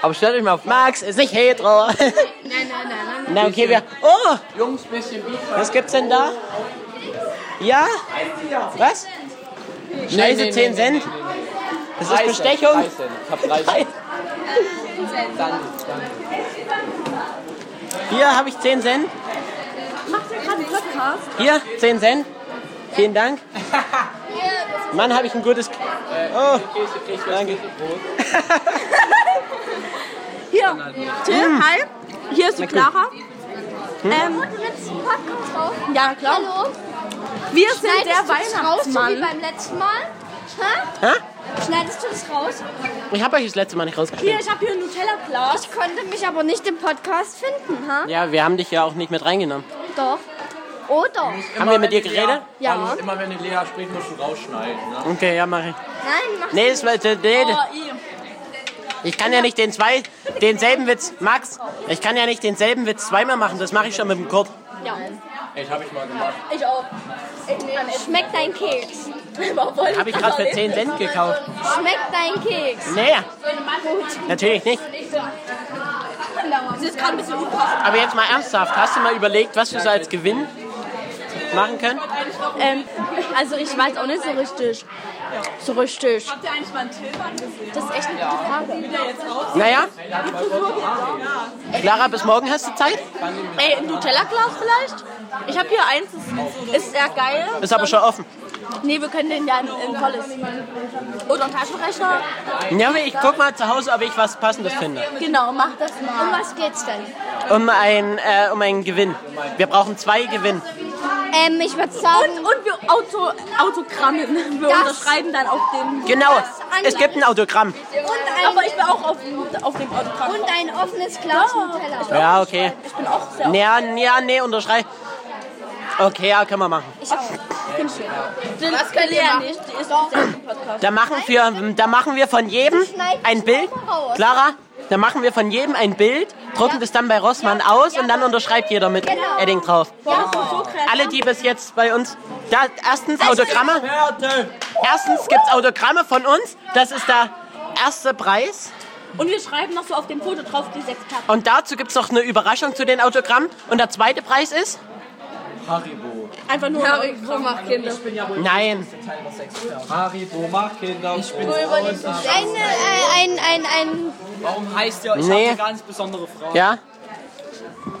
Aber stellt euch mal vor. Max ist nicht hetero. Nein, nein, nein, nein. Na, okay, wir. Oh, Jungs, bisschen Beat. was gibt's denn da? Ja? Was? Scheiße, nee, 10 nee, Cent. Das ist Bestechung. Ich hab 30. Dann, Hier habe ich 10 Cent. Macht ihr gerade einen Podcast? Hier, 10 Cent. Vielen Dank. Mann, habe ich ein gutes. Oh, danke. Hier, Till, hi. Hier ist die Clara. Hm? Ähm, Letzten Podcast auf. ja, klar. Hallo? Wir sind Schneidest der du das raus, so wie Weihnachtsmann. beim letzten Mal? Hä? Schneidest du das raus? Ich habe euch das letzte Mal nicht Hier, rausgeschrieben. ich habe hier ein Nutella-Glas. Ich konnte mich aber nicht im Podcast finden, ha? Ja, wir haben dich ja auch nicht mit reingenommen. Doch. Oder? Haben wir mit dir geredet? Ja. Hallo, immer wenn die Lea spricht, musst du rausschneiden. Ne? Okay, ja, mach ich. Nein, mach Nee, das war, nee, nee, Oh, i. ich kann ja nicht den zwei, denselben Witz, Max, ich kann ja nicht denselben Witz zweimal machen, das mache ich schon mit dem Kurt. Ja. Ich hab ich mal gemacht. Ich auch. Schmeckt dein Keks? Habe ich gerade für 10 Cent gekauft. Schmeckt dein Keks? Nee, natürlich nicht. Das ist gerade ein bisschen unpassend. Aber jetzt mal ernsthaft, hast du mal überlegt, was wir so als Gewinn machen können? Ähm, also ich weiß auch nicht so richtig. So richtig. Habt ihr eigentlich mal einen Tilbern gesehen? Das ist echt eine gute Frage. Der jetzt? Naja, Clara, bis morgen hast du Zeit? Ey, ein Nutella-Glas vielleicht? Ich habe hier eins, das ist sehr geil. Ist aber schon offen. Nee, wir können den ja in, in volles. Oder einen Taschenrechner. Ja, aber ich guck mal zu Hause, ob ich was Passendes finde. Genau, mach das Um mal. was geht's denn? Um, ein, äh, um einen Gewinn. Wir brauchen zwei Gewinn. Ähm, ich würde sagen, Und, und wir Auto, Autogrammen. Wir Das- unterschreiben dann auf dem. Genau, es gibt ein Autogramm. und ein, Aber ich bin auch auf, auf dem Autogramm. und ein offenes Glas Nutella. Ja, okay. Ich bin auch sehr. Ja, ja, nee, unterschreib. Okay, ja, können wir machen. Ich auch. Was könnt ihr ja nicht? Die ist auch. Da machen wir, da machen wir von jedem ein Bild. Clara, da machen wir von jedem ein Bild, drucken das dann bei Rossmann aus und dann unterschreibt jeder mit Edding drauf. Alle, die bis jetzt bei uns, da, erstens Autogramme, erstens gibt's Autogramme von uns, das ist der erste Preis. Und wir schreiben noch so auf dem Foto drauf die sechs Karten. Und dazu gibt's noch eine Überraschung zu den Autogrammen. Und der zweite Preis ist? Haribo. Einfach nur. Haribo macht Kinder. Nein. Haribo macht Kinder. Ich bin Ein, ein, ein, ein, Warum heißt ihr, ich Nee. habe eine ganz besondere Frage. Ja?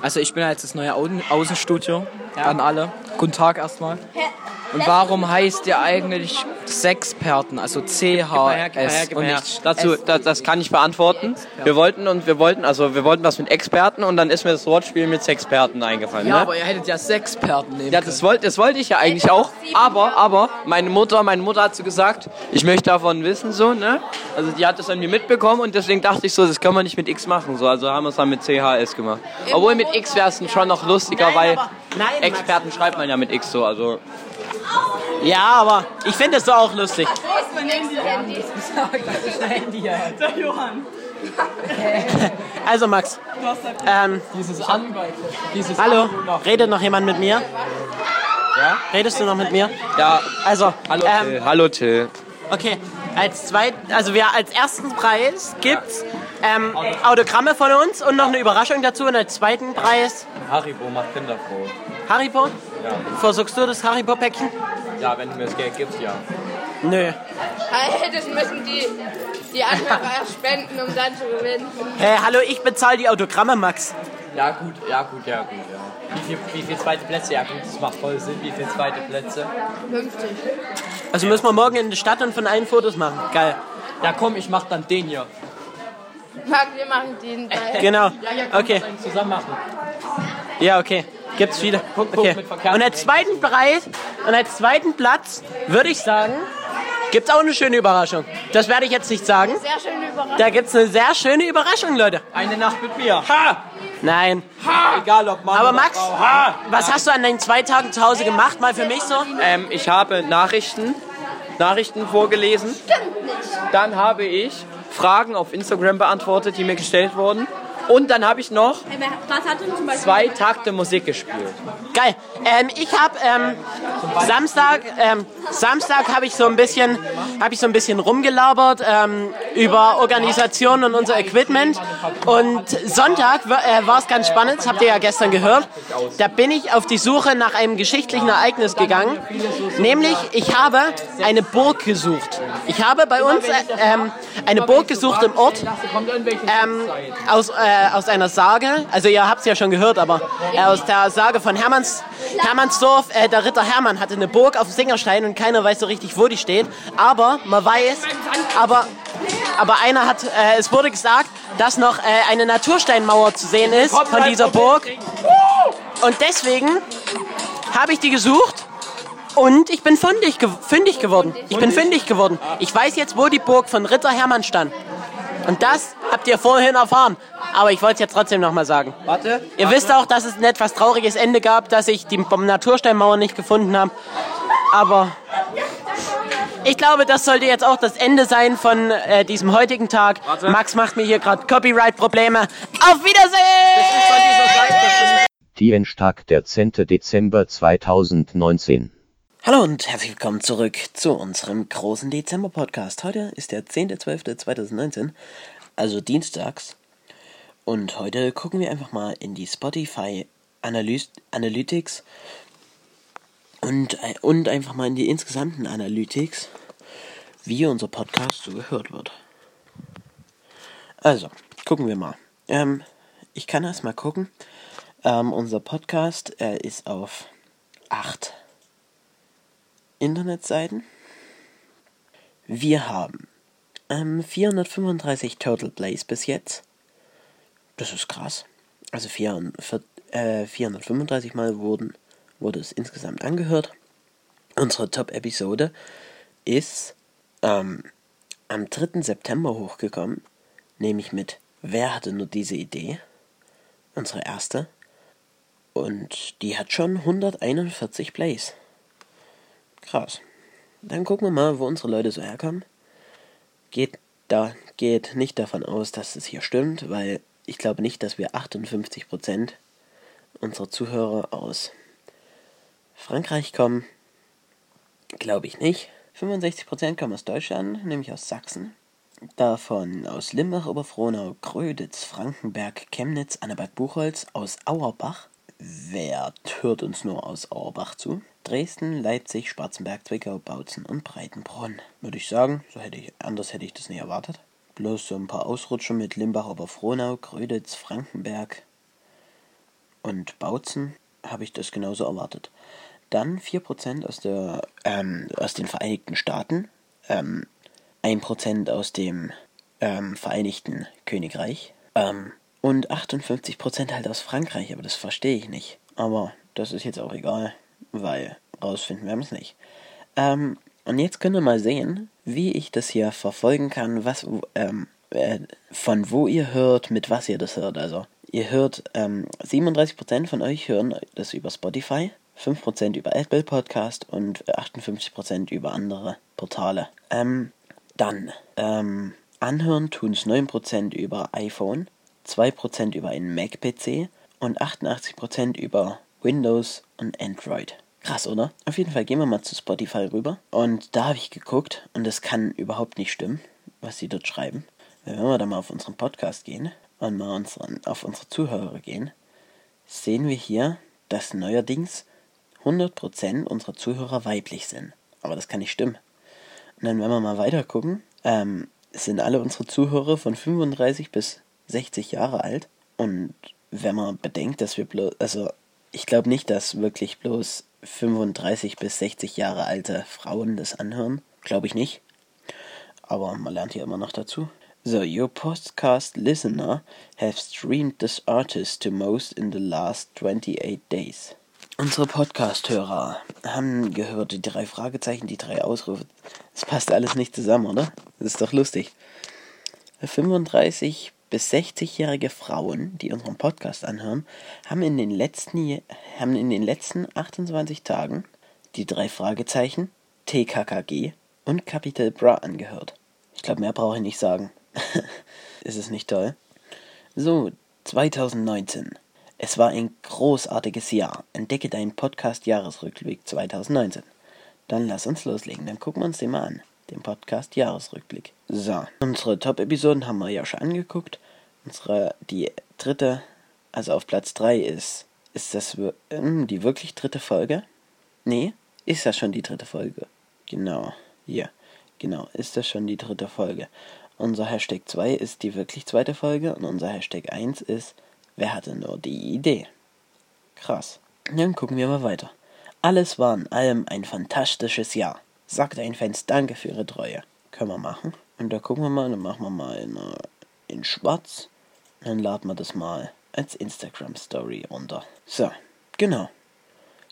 Also ich bin ja jetzt das neue Außen Außenstudio an alle. Guten Tag erstmal. Und warum heißt ihr eigentlich Sexperten, also C-H-S und nicht Dazu, das, das kann ich beantworten. Wir wollten und wir wollten, also wir wollten was mit Experten und dann ist mir das Wortspiel mit Sexperten eingefallen. Ja, ne? aber ihr hättet ja Sexperten nehmen Ja, das wollte, das wollte ich ja eigentlich auch. Aber, aber, meine Mutter, meine Mutter hat so gesagt, ich möchte davon wissen, so, ne? Also die hat das irgendwie mitbekommen und deswegen dachte ich so, das können wir nicht mit X machen, so. Also haben wir es dann mit CHS gemacht. Obwohl mit X wäre es schon noch lustiger, weil nein. Experten schreibt man ja mit X so, also. Ja, aber ich finde es so auch lustig. Der Johann. Also Max, ähm, Dieses An dieses hallo, redet noch jemand mit mir? Ja? Redest du noch mit mir? Ja. Also, Hallo ähm, Till. Hallo Till. okay, als zweit, also wir als ersten Preis gibt's ähm, Autogramme von uns und noch eine Überraschung dazu und als zweiten Preis Haribo macht Kinder froh. Haribo. Ja. Versuchst du das Haribo-Päckchen? Ja, wenn du mir das Geld gibst, ja. Nö. Das müssen die, die Anhörer spenden, um dann zu gewinnen. Hey, hallo, ich bezahle die Autogramme, Max. Ja gut, ja gut, ja gut, ja. Wie viel, wie viel zweite Plätze? Ja gut, das macht voll Sinn. Wie viel zweite Plätze? 50. Also müssen wir morgen in die Stadt und von allen Fotos machen. Geil. Ja komm, ich mach dann den hier. Marc, wir machen den bei. Genau. Okay. Zusammen machen. Ja, okay. Gibt's viele. guck, Okay. Und als zweiten Preis und als zweiten Platz würde ich sagen, gibt's auch eine schöne Überraschung. Das werde ich jetzt nicht sagen. Sehr schöne Überraschung. Da gibt's eine sehr schöne Überraschung, Leute. Eine Nacht mit mir. Ha! Nein. Egal ob Mann Aber oder Max, Frau. Ha! was hast du an deinen zwei Tagen zu Hause gemacht? Mal für mich so? Ähm, ich habe Nachrichten, Nachrichten vorgelesen. Dann habe ich Fragen auf Instagram beantwortet, die mir gestellt wurden. Und dann habe ich noch zwei Takte Musik gespielt. Geil. Ähm, ich habe ähm, Samstag, ähm, Samstag habe ich so ein bisschen, habe ich so ein bisschen rumgelabert ähm, über Organisation und unser Equipment. Und Sonntag äh, war es ganz spannend. Das habt ihr ja gestern gehört. Da bin ich auf die Suche nach einem geschichtlichen Ereignis gegangen. Nämlich, ich habe eine Burg gesucht. Ich habe bei uns äh, ähm, eine Burg gesucht im Ort ähm, aus, äh, aus einer Sage. Also ihr habt es ja schon gehört, aber äh, aus der Sage von Hermanns, Hermannsdorf. Äh, der Ritter Hermann hatte eine Burg auf dem Singerstein und keiner weiß so richtig, wo die steht. Aber man weiß, aber, aber einer hat, äh, es wurde gesagt, dass noch äh, eine Natursteinmauer zu sehen ist von dieser Burg. Und deswegen habe ich die gesucht und ich bin fündig, ge fündig geworden. Ich bin fündig geworden. Ich weiß jetzt, wo die Burg von Ritter Hermann stand. Und das habt ihr vorhin erfahren. Aber ich wollte es jetzt trotzdem nochmal sagen. Warte. Ihr wisst auch, dass es ein etwas trauriges Ende gab, dass ich die Natursteinmauer nicht gefunden habe. Aber ich glaube, das sollte jetzt auch das Ende sein von äh, diesem heutigen Tag. Max macht mir hier gerade Copyright-Probleme. Auf Wiedersehen! Dienstag, der 10. Dezember 2019. Hallo und herzlich willkommen zurück zu unserem großen Dezember-Podcast. Heute ist der 10.12.2019, also dienstags. Und heute gucken wir einfach mal in die Spotify Analys Analytics und, äh, und einfach mal in die insgesamten Analytics, wie unser Podcast so gehört wird. Also, gucken wir mal. Ähm, ich kann erst mal gucken. Ähm, unser Podcast äh, ist auf 8 Internetseiten. Wir haben ähm, 435 Total Plays bis jetzt. Das ist krass. Also 4, äh, 435 Mal wurden, wurde es insgesamt angehört. Unsere Top-Episode ist ähm, am 3. September hochgekommen, nämlich mit Wer hatte nur diese Idee? Unsere erste. Und die hat schon 141 Plays. Krass. Dann gucken wir mal, wo unsere Leute so herkommen. Geht da geht nicht davon aus, dass es hier stimmt, weil ich glaube nicht, dass wir 58% unserer Zuhörer aus Frankreich kommen. Glaube ich nicht. 65% kommen aus Deutschland, nämlich aus Sachsen. Davon aus Limbach, Oberfrohnau, Gröditz, Frankenberg, Chemnitz, Annaberg, Buchholz, aus Auerbach. Wer hört uns nur aus Auerbach zu? Dresden, Leipzig, Schwarzenberg, Zwickau, Bautzen und Breitenbronn. Würde ich sagen, so hätte ich, anders hätte ich das nicht erwartet. Bloß so ein paar Ausrutscher mit Limbach, Oberfrohnau, Gröditz, Frankenberg und Bautzen habe ich das genauso erwartet. Dann 4% aus, der, ähm, aus den Vereinigten Staaten, ähm, 1% aus dem ähm, Vereinigten Königreich ähm, und 58% halt aus Frankreich, aber das verstehe ich nicht. Aber das ist jetzt auch egal, weil rausfinden werden wir es nicht. Ähm, und jetzt können wir mal sehen, wie ich das hier verfolgen kann, was ähm, äh, von wo ihr hört, mit was ihr das hört. Also ihr hört, ähm, 37% von euch hören das über Spotify, 5% über Apple Podcast und 58% über andere Portale. Ähm, dann, ähm, anhören tun es 9% über iPhone, 2% über einen Mac-PC und 88% über Windows und Android. Krass, oder? Auf jeden Fall gehen wir mal zu Spotify rüber. Und da habe ich geguckt und das kann überhaupt nicht stimmen, was sie dort schreiben. Wenn wir da mal auf unseren Podcast gehen und mal unseren, auf unsere Zuhörer gehen, sehen wir hier, dass neuerdings 100% unserer Zuhörer weiblich sind. Aber das kann nicht stimmen. Und dann, wenn wir mal weiter gucken, ähm, sind alle unsere Zuhörer von 35 bis 60 Jahre alt. Und wenn man bedenkt, dass wir bloß, also ich glaube nicht, dass wirklich bloß 35 bis 60 Jahre alte Frauen das anhören. Glaube ich nicht. Aber man lernt hier immer noch dazu. So, your podcast listener have streamed this artist to most in the last 28 days. Unsere Podcast-Hörer haben gehört die drei Fragezeichen, die drei Ausrufe. Das passt alles nicht zusammen, oder? Das ist doch lustig. 35 bis 60-jährige Frauen, die unseren Podcast anhören, haben in den letzten, haben in den letzten 28 Tagen die drei Fragezeichen, TKKG und Capital Bra angehört. Ich glaube, mehr brauche ich nicht sagen. ist es nicht toll? So, 2019. Es war ein großartiges Jahr. Entdecke deinen Podcast Jahresrückblick 2019. Dann lass uns loslegen. Dann gucken wir uns den mal an. Den Podcast Jahresrückblick. So, unsere Top-Episoden haben wir ja schon angeguckt. Unsere, die dritte, also auf Platz 3 ist, ist das ähm, die wirklich dritte Folge? Nee, ist das schon die dritte Folge? Genau, hier. Genau, ist das schon die dritte Folge. Unser Hashtag 2 ist die wirklich zweite Folge und unser Hashtag 1 ist Wer hatte nur die Idee? Krass. Dann gucken wir mal weiter. Alles war in allem ein fantastisches Jahr. Sagt ein Fans Danke für Ihre Treue. Können wir machen. Und da gucken wir mal, dann machen wir mal in, äh, in schwarz. Dann laden wir das mal als Instagram Story runter. So, genau.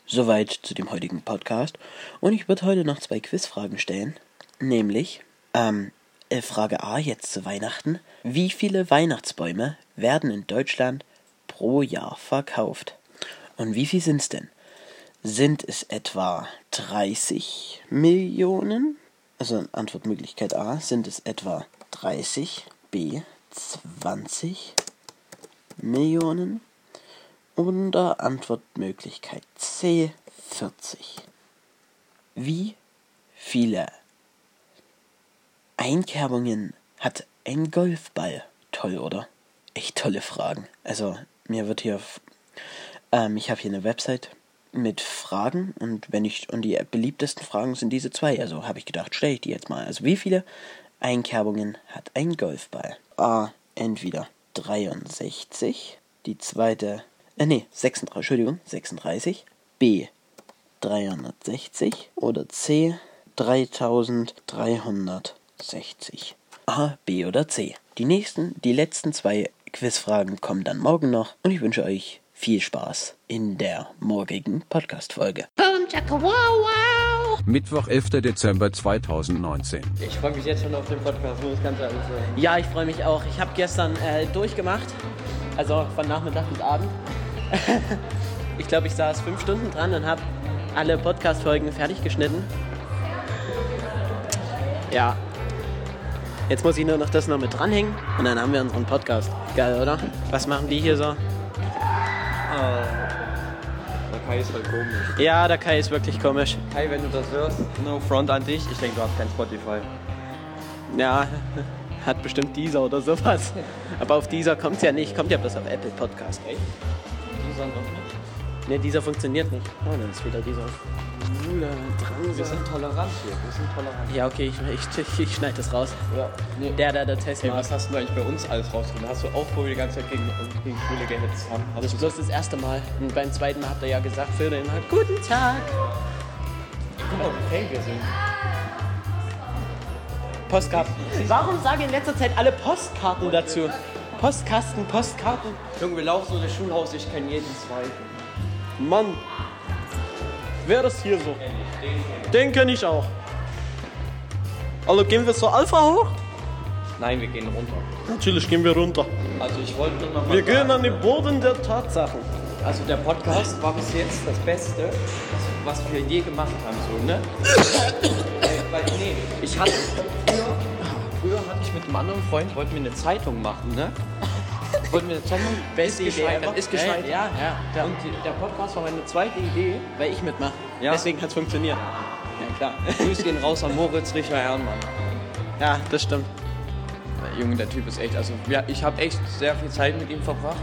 Soweit zu dem heutigen Podcast. Und ich würde heute noch zwei Quizfragen stellen. Nämlich, ähm, äh, Frage A jetzt zu Weihnachten. Wie viele Weihnachtsbäume werden in Deutschland pro Jahr verkauft? Und wie viel sind es denn? Sind es etwa 30 Millionen? Also Antwortmöglichkeit A. Sind es etwa 30? B. 20 Millionen? Oder Antwortmöglichkeit C. 40. Wie viele Einkerbungen hat ein Golfball? Toll, oder? Echt tolle Fragen. Also, mir wird hier. Ähm, ich habe hier eine Website mit Fragen und wenn ich. Und die beliebtesten Fragen sind diese zwei. Also habe ich gedacht, stelle ich die jetzt mal. Also, wie viele Einkerbungen hat ein Golfball? A. Entweder 63. Die zweite. Äh, nee, 36. Entschuldigung, 36. B. 360 oder C 3360. A, B oder C. Die nächsten, die letzten zwei Quizfragen kommen dann morgen noch und ich wünsche euch viel Spaß in der morgigen Podcast-Folge. Mittwoch, 11. Dezember 2019. Ich freue mich jetzt schon auf den Podcast, muss ich ganz ehrlich sagen. Ja, ich freue mich auch. Ich habe gestern äh, durchgemacht, also von Nachmittag bis Abend. ich glaube, ich saß fünf Stunden dran und habe alle Podcast-Folgen fertig geschnitten. Ja. Jetzt muss ich nur noch das noch mit dranhängen und dann haben wir unseren Podcast. Geil, oder? Was machen die hier so? Der Kai ist halt komisch. Ja, der Kai ist wirklich komisch. Kai, wenn du das hörst, no front an dich. Ich denke, du hast kein Spotify. Ja, hat bestimmt dieser oder sowas. Aber auf dieser kommt es ja nicht. Kommt ja bloß auf Apple Podcast. Echt? Dieser noch nicht. Ne, dieser funktioniert nicht. Oh, dann ist wieder dieser schwule Drangsal. Wir sind tolerant hier. Wir sind tolerant. Ja, okay, ich, ich, ich schneide das raus. Ja. Nee. Der, der der Test Hey, macht. was hast du eigentlich bei uns alles rausgefunden? Hast du auch, wo wir die ganze Zeit gegen, gegen Schwule gehetzt haben? Das ist bloß das erste Mal. Und beim zweiten Mal habt ihr ja gesagt, für den halt, guten Tag. Guck mal, wie fähig wir sind. Postkarten. Warum sagen in letzter Zeit alle Postkarten dazu? Postkasten, Postkarten. Junge, wir laufen so durchs Schulhaus, ich kenne jeden zweiten. Mann. Wer das hier so? Den kenne ich auch. Also gehen wir zur Alpha hoch? Nein, wir gehen runter. Natürlich gehen wir runter. Also ich wollte nur noch mal Wir gehen sagen, an den Boden der Tatsachen. Also der Podcast war bis jetzt das Beste, was wir je gemacht haben, so, ne? Weil- Weil, nee, ich hatte früher, früher hatte ich mit einem anderen Freund, wollten wir eine Zeitung machen, ne? Wollten wir Zeitung, Beste ist Idee gescheitert, ever. ist gescheitert. Ja, ja, ja. Und der Podcast war meine zweite Idee. Weil ich mitmache. Ja. Deswegen hat es funktioniert. Ja, klar. Grüße gehen raus an Moritz Richter Ehrenmann. Ja, das stimmt. Der Junge, der Typ ist echt, also ja, ich habe echt sehr viel Zeit mit ihm verbracht.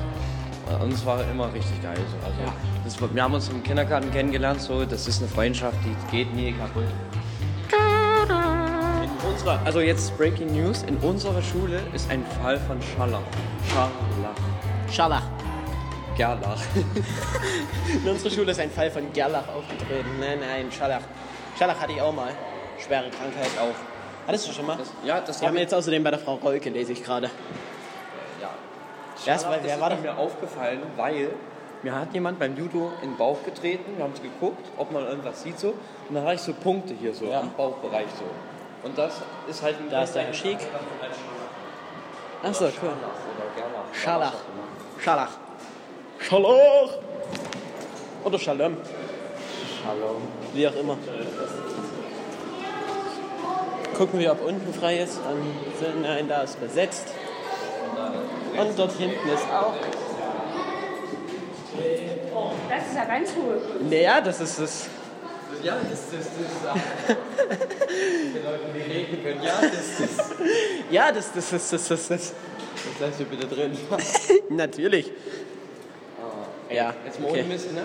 Und es war immer richtig geil. So. Also, das, wir haben uns im Kindergarten kennengelernt, so, das ist eine Freundschaft, die geht nie kaputt. Unserer, also jetzt Breaking News, in unserer Schule ist ein Fall von Schallach. Scharlach. Scharlach. Gerlach. In unserer Schule ist ein Fall von Gerlach aufgetreten. Nein, nein, Scharlach. Scharlach hatte ich auch mal. Schwere Krankheit. Auch. Hattest du schon mal? Das, ja, das Wir haben jetzt außerdem bei der Frau Rolke, lese ich gerade. Ja. Scharlach, wer das war das? mir aufgefallen, weil mir hat jemand beim Judo in den Bauch getreten. Wir haben geguckt, ob man irgendwas sieht so. Und dann hatte ich so Punkte hier so Ja. am Bauchbereich so. Und das ist halt ein Da ist der Herr Schick. Achso, cool. Scharlach. Scharlach. Scharlach! Oder Shalom. Shalom. Wie auch immer. Gucken wir, ob unten frei ist. Nein, da ist besetzt. Und dort hinten ist auch. Das ist ja ganz cool. Naja, das ist es. Ja, das das das. Die Leute, die reden können. Ja, das das. Ja, das, das, das, das, das, das. Das lässt du bitte drin. Natürlich. Ja, Jetzt mal okay. ohne Mist, ne?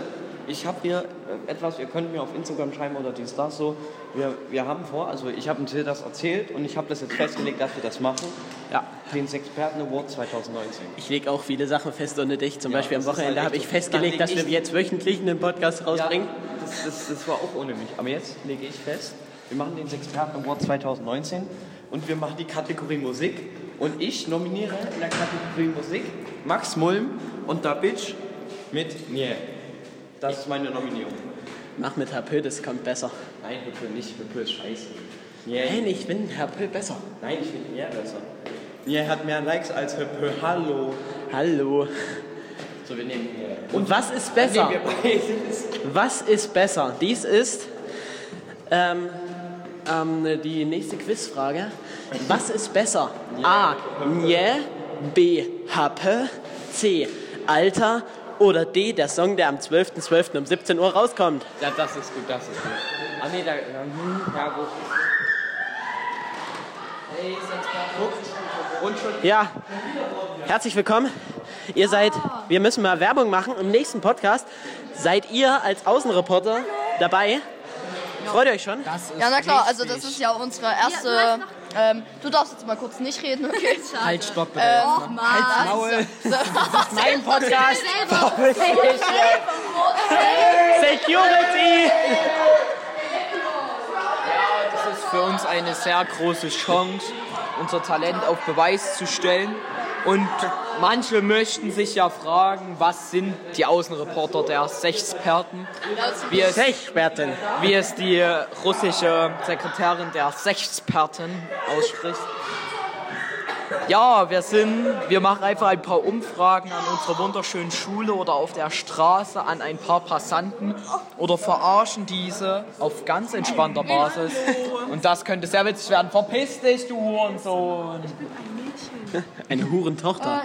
Ich habe hier äh, etwas, ihr könnt mir auf Instagram schreiben oder dies, das so. Wir, wir haben vor, also ich habe Till das erzählt und ich habe das jetzt festgelegt, dass wir das machen. Ja. Den Sexperten Award 2019. Ich lege auch viele Sachen fest ohne dich. Zum Ja, Beispiel am ist Wochenende halt habe ich festgelegt, dass leg wir ich- jetzt wöchentlich einen Podcast rausbringen. Das, das, das war auch ohne mich. Aber jetzt lege ich fest, wir machen den Sexperten Award 2019 und wir machen die Kategorie Musik. Und ich nominiere in der Kategorie Musik Max Mulm und Da Bitch mit Nie. Das ist meine Nominierung. Mach mit HP, das kommt besser. Nein, Hüppe nicht. Hüppe ist scheiße. Nein, ich bin HP besser. Nein, ich finde Nie besser. Nie hat mehr Likes als Hüppe. Hallo. Hallo. So, wir nehmen Nie. Und was ist besser? Was ist besser? Dies ist ähm, ähm, die nächste Quizfrage. Was ist besser? A. Nje, B. Happe, C. Alter oder D. Der Song, der am 12.12. um 17 Uhr rauskommt. Ja, das ist gut, das ist gut. Ah, nee, da. Ja, hm, ja gut. Schon. Ja, herzlich willkommen. Ihr seid, wir müssen mal Werbung machen. Im nächsten Podcast seid ihr als Außenreporter dabei. Freut ihr euch schon? Ja, na klar, also das ist ja unsere erste. Ähm, du darfst jetzt mal kurz nicht reden, okay? Halt, stopp bitte. Ähm, erstmal. Halt's Maul. Mein Podcast. Security. Das ist für uns eine sehr große Chance, unser Talent auf Beweis zu stellen. Und manche möchten sich ja fragen, was sind die Außenreporter der Sechsperten? Wie es, Sechsperten. wie es die russische Sekretärin der Sechsperten ausspricht. Ja, wir sind, wir machen einfach ein paar Umfragen an unserer wunderschönen Schule oder auf der Straße an ein paar Passanten oder verarschen diese auf ganz entspannter Basis. Und das könnte sehr witzig werden. Verpiss dich, du Hurensohn! Eine Hurentochter.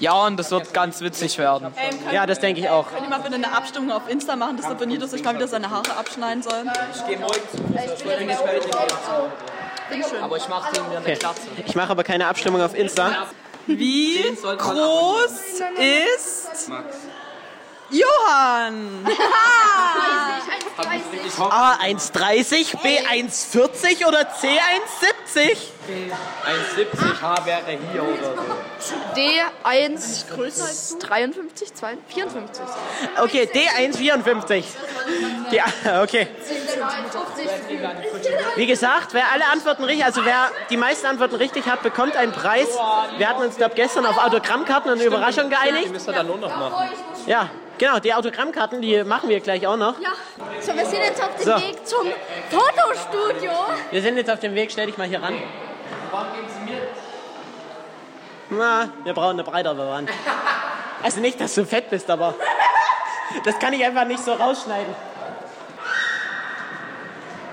Ja, und das wird ganz witzig werden. Ja, das denke ich auch. Könnt ihr mal bitte eine Abstimmung auf Insta machen, dass der Benito sich mal wieder seine Haare abschneiden soll? Ich gehe morgen zum Friseur, ich will Aber ich mache eine. Glatze. Ich mache aber keine Abstimmung auf Insta. Wie groß ist Johann? A 1,30, B 1,40 oder C 1,70? 1,70 H wäre hier oder so. D1 53, 52, 54. Okay, D 1,54. Die, okay. Wie gesagt, wer alle Antworten richtig, also wer die meisten Antworten richtig hat, bekommt einen Preis. Wir hatten uns, glaube gestern auf Autogrammkarten und eine Überraschung Die geeinigt. müssen wir dann nur noch machen. Ja, genau, die Autogrammkarten, die machen wir gleich auch noch. So, wir sind jetzt auf dem So. Weg zum Fotostudio. Wir sind jetzt auf dem Weg, stell dich mal hier ran. Na, wir brauchen eine breitere Wand. Also nicht, dass du fett bist, aber das kann ich einfach nicht so rausschneiden.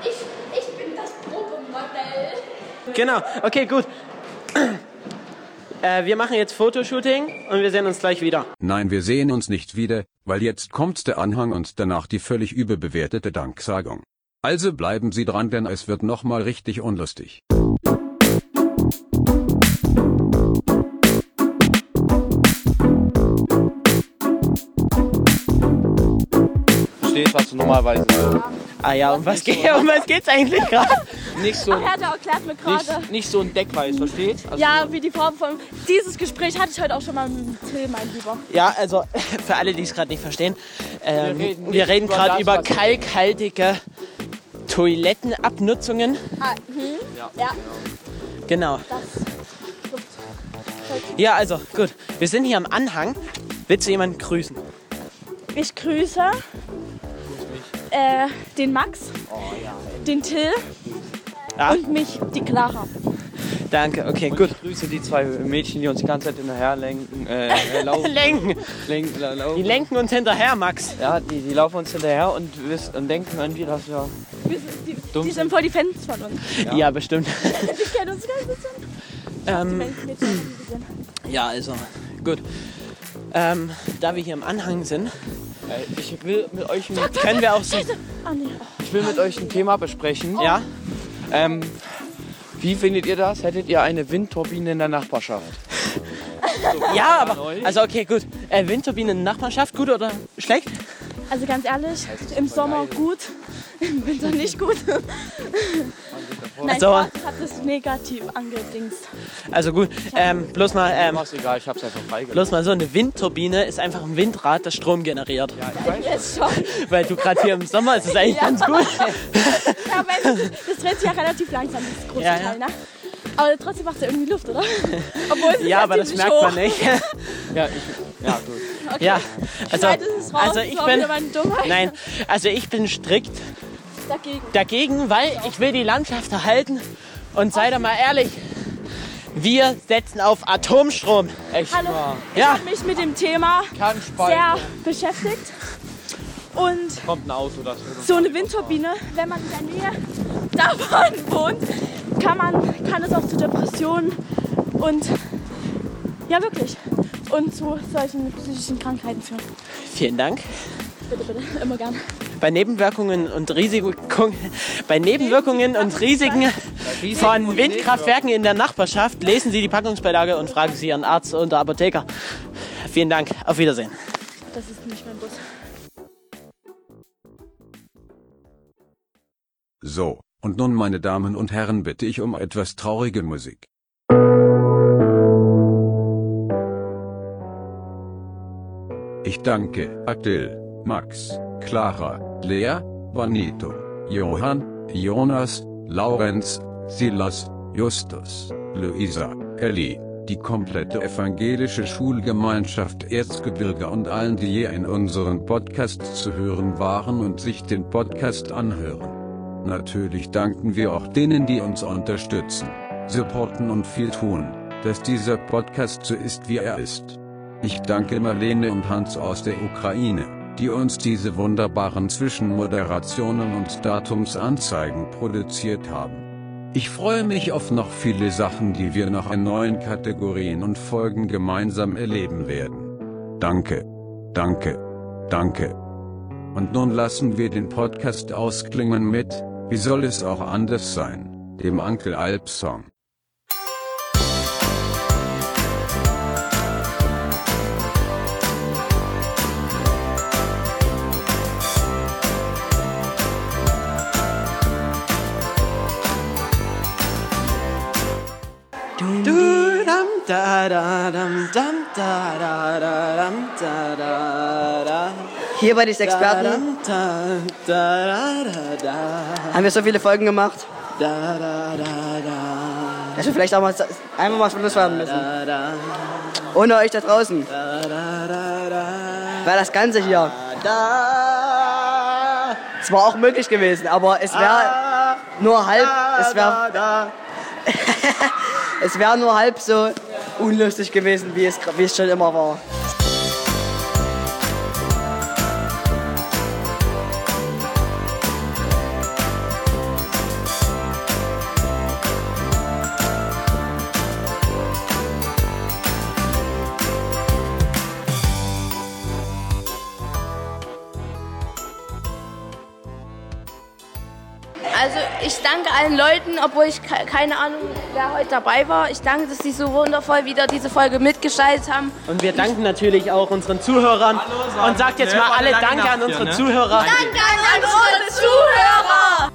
Ich, ich bin das Fotomodell. Genau, okay, gut. Äh, wir machen jetzt Fotoshooting und wir sehen uns gleich wieder. Nein, wir sehen uns nicht wieder, weil jetzt kommt der Anhang und danach die völlig überbewertete Danksagung. Also bleiben Sie dran, denn es wird nochmal richtig unlustig. Verstehst, was du normalerweise so. Ah ja, um was, geht, um was geht's eigentlich gerade? Nicht so, Ach, er hat erklärt mir gerade. nicht, nicht so ein Deckweiß, verstehst? Also Ja, wie die Farbe von. Dieses Gespräch hatte ich heute auch schon mal mit Till, mein Lieber. Ja, also für alle, die es gerade nicht verstehen, ähm, wir reden, reden über gerade über was- kalkhaltige Toilettenabnutzungen. Ah, hm? Ja. Genau. Ja, also gut. Wir sind hier am Anhang. Willst du jemanden grüßen? Ich grüße äh, den Max, den Till Ja, und mich, die Clara. danke. Okay, Und gut. ich grüße die zwei Mädchen, die uns die ganze Zeit hinterher lenken. Äh, laufen. Lenken. lenken, la- Die laufen. lenken uns hinterher, Max. Ja, die, die laufen uns hinterher und, und denken irgendwie, dass wir Wir sind- Die, Dumm die sind voll die Fans von uns. Ja, bestimmt. Die kennen uns ganz bisschen. ähm, die. Ja, also, gut. Ähm, da wir hier im Anhang sind, ich will mit euch ein, können wir auch so. Ah, ich will mit euch ein Thema besprechen. Ja? Ähm, wie findet ihr das? Hättet ihr eine Windturbine in der Nachbarschaft? Ja, aber. Also, okay, gut. Äh, Windturbine in der Nachbarschaft, gut oder schlecht? Also ganz ehrlich, im Sommer gut, im Winter nicht gut. Nein, Also- hat es negativ angedingst. Also, gut. Ähm, bloß mal. Ähm, egal, ich hab's einfach freigelassen. bloß mal so eine Windturbine ist einfach ein Windrad, das Strom generiert. Jetzt schon. Weil du gerade hier im Sommer ist es eigentlich Ja. ganz gut. Ja, wenn, das dreht sich ja relativ langsam, das große Ja, ja. Teil, ne? Aber trotzdem macht es ja irgendwie Luft, oder? Obwohl es ist Ja, aber das merkt man hoch. nicht. Ja, ich, ja gut. Ja, also, raus, also ich bin, nein, also ich bin strikt Dagegen. dagegen, weil ich will die Landschaft erhalten. Und sei da mal ehrlich, wir setzen auf Atomstrom. Echt Hallo, ich Ja. habe mich mit dem Thema sehr beschäftigt. Und Kommt ein Auto, das so eine Windturbine, wenn man in der Nähe davon wohnt, kann, man, kann es auch zu Depressionen und ja wirklich und zu solchen psychischen Krankheiten führen. Vielen Dank. Bitte, bitte, immer gern. Bei Nebenwirkungen und Risiken, bei Nebenwirkungen und Risiken von Windkraftwerken in der Nachbarschaft lesen Sie die Packungsbeilage und fragen Sie Ihren Arzt oder Apotheker. Vielen Dank. Auf Wiedersehen. Das ist nicht mein Bus. So, und nun meine Damen und Herren bitte ich um etwas traurige Musik. Ich danke Adil, Max, Clara, Lea, Vanito, Johann, Jonas, Laurenz, Silas, Justus, Luisa, Ellie, die komplette evangelische Schulgemeinschaft Erzgebirge und allen, die je in unseren Podcast zu hören waren und sich den Podcast anhören. Natürlich danken wir auch denen, die uns unterstützen, supporten und viel tun, dass dieser Podcast so ist, wie er ist. Ich danke Marlene und Hans aus der Ukraine, die uns diese wunderbaren Zwischenmoderationen und Datumsanzeigen produziert haben. Ich freue mich auf noch viele Sachen, die wir noch in neuen Kategorien und Folgen gemeinsam erleben werden. Danke. Danke. Danke. Und nun lassen wir den Podcast ausklingen mit, wie soll es auch anders sein, dem Uncle Alp Song. Hier bei den Experten. Haben wir so viele Folgen gemacht, da, da, da, da, dass wir vielleicht auch mal einmal mal Schluss werden müssen. Ohne euch da draußen. Wäre das Ganze hier. Es war auch möglich gewesen, aber es wäre nur halb, es wäre es wäre nur halb so unlustig gewesen, wie es, wie es schon immer war. Allen Leuten, obwohl ich ke- keine Ahnung, wer heute dabei war. Ich danke, dass sie so wundervoll wieder diese Folge mitgestaltet haben. Und wir danken natürlich auch unseren Zuhörern und sagt jetzt mal alle Danke an unsere Zuhörer. Danke an unsere Zuhörer!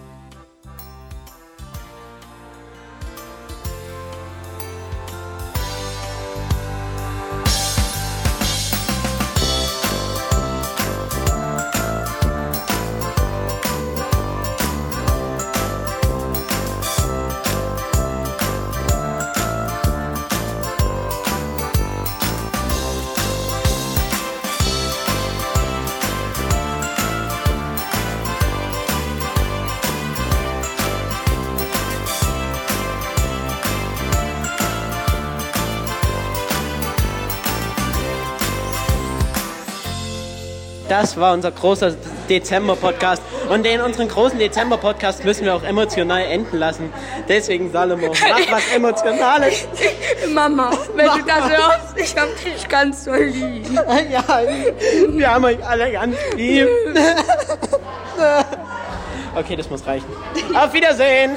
Das war unser großer Dezember-Podcast. Und den unseren großen Dezember-Podcast müssen wir auch emotional enden lassen. Deswegen, Salomo, mach was Emotionales. Mama, wenn du das hörst, ich hab dich ganz so lieb. Ja, wir haben euch alle ganz lieb. Okay, das muss reichen. Auf Wiedersehen.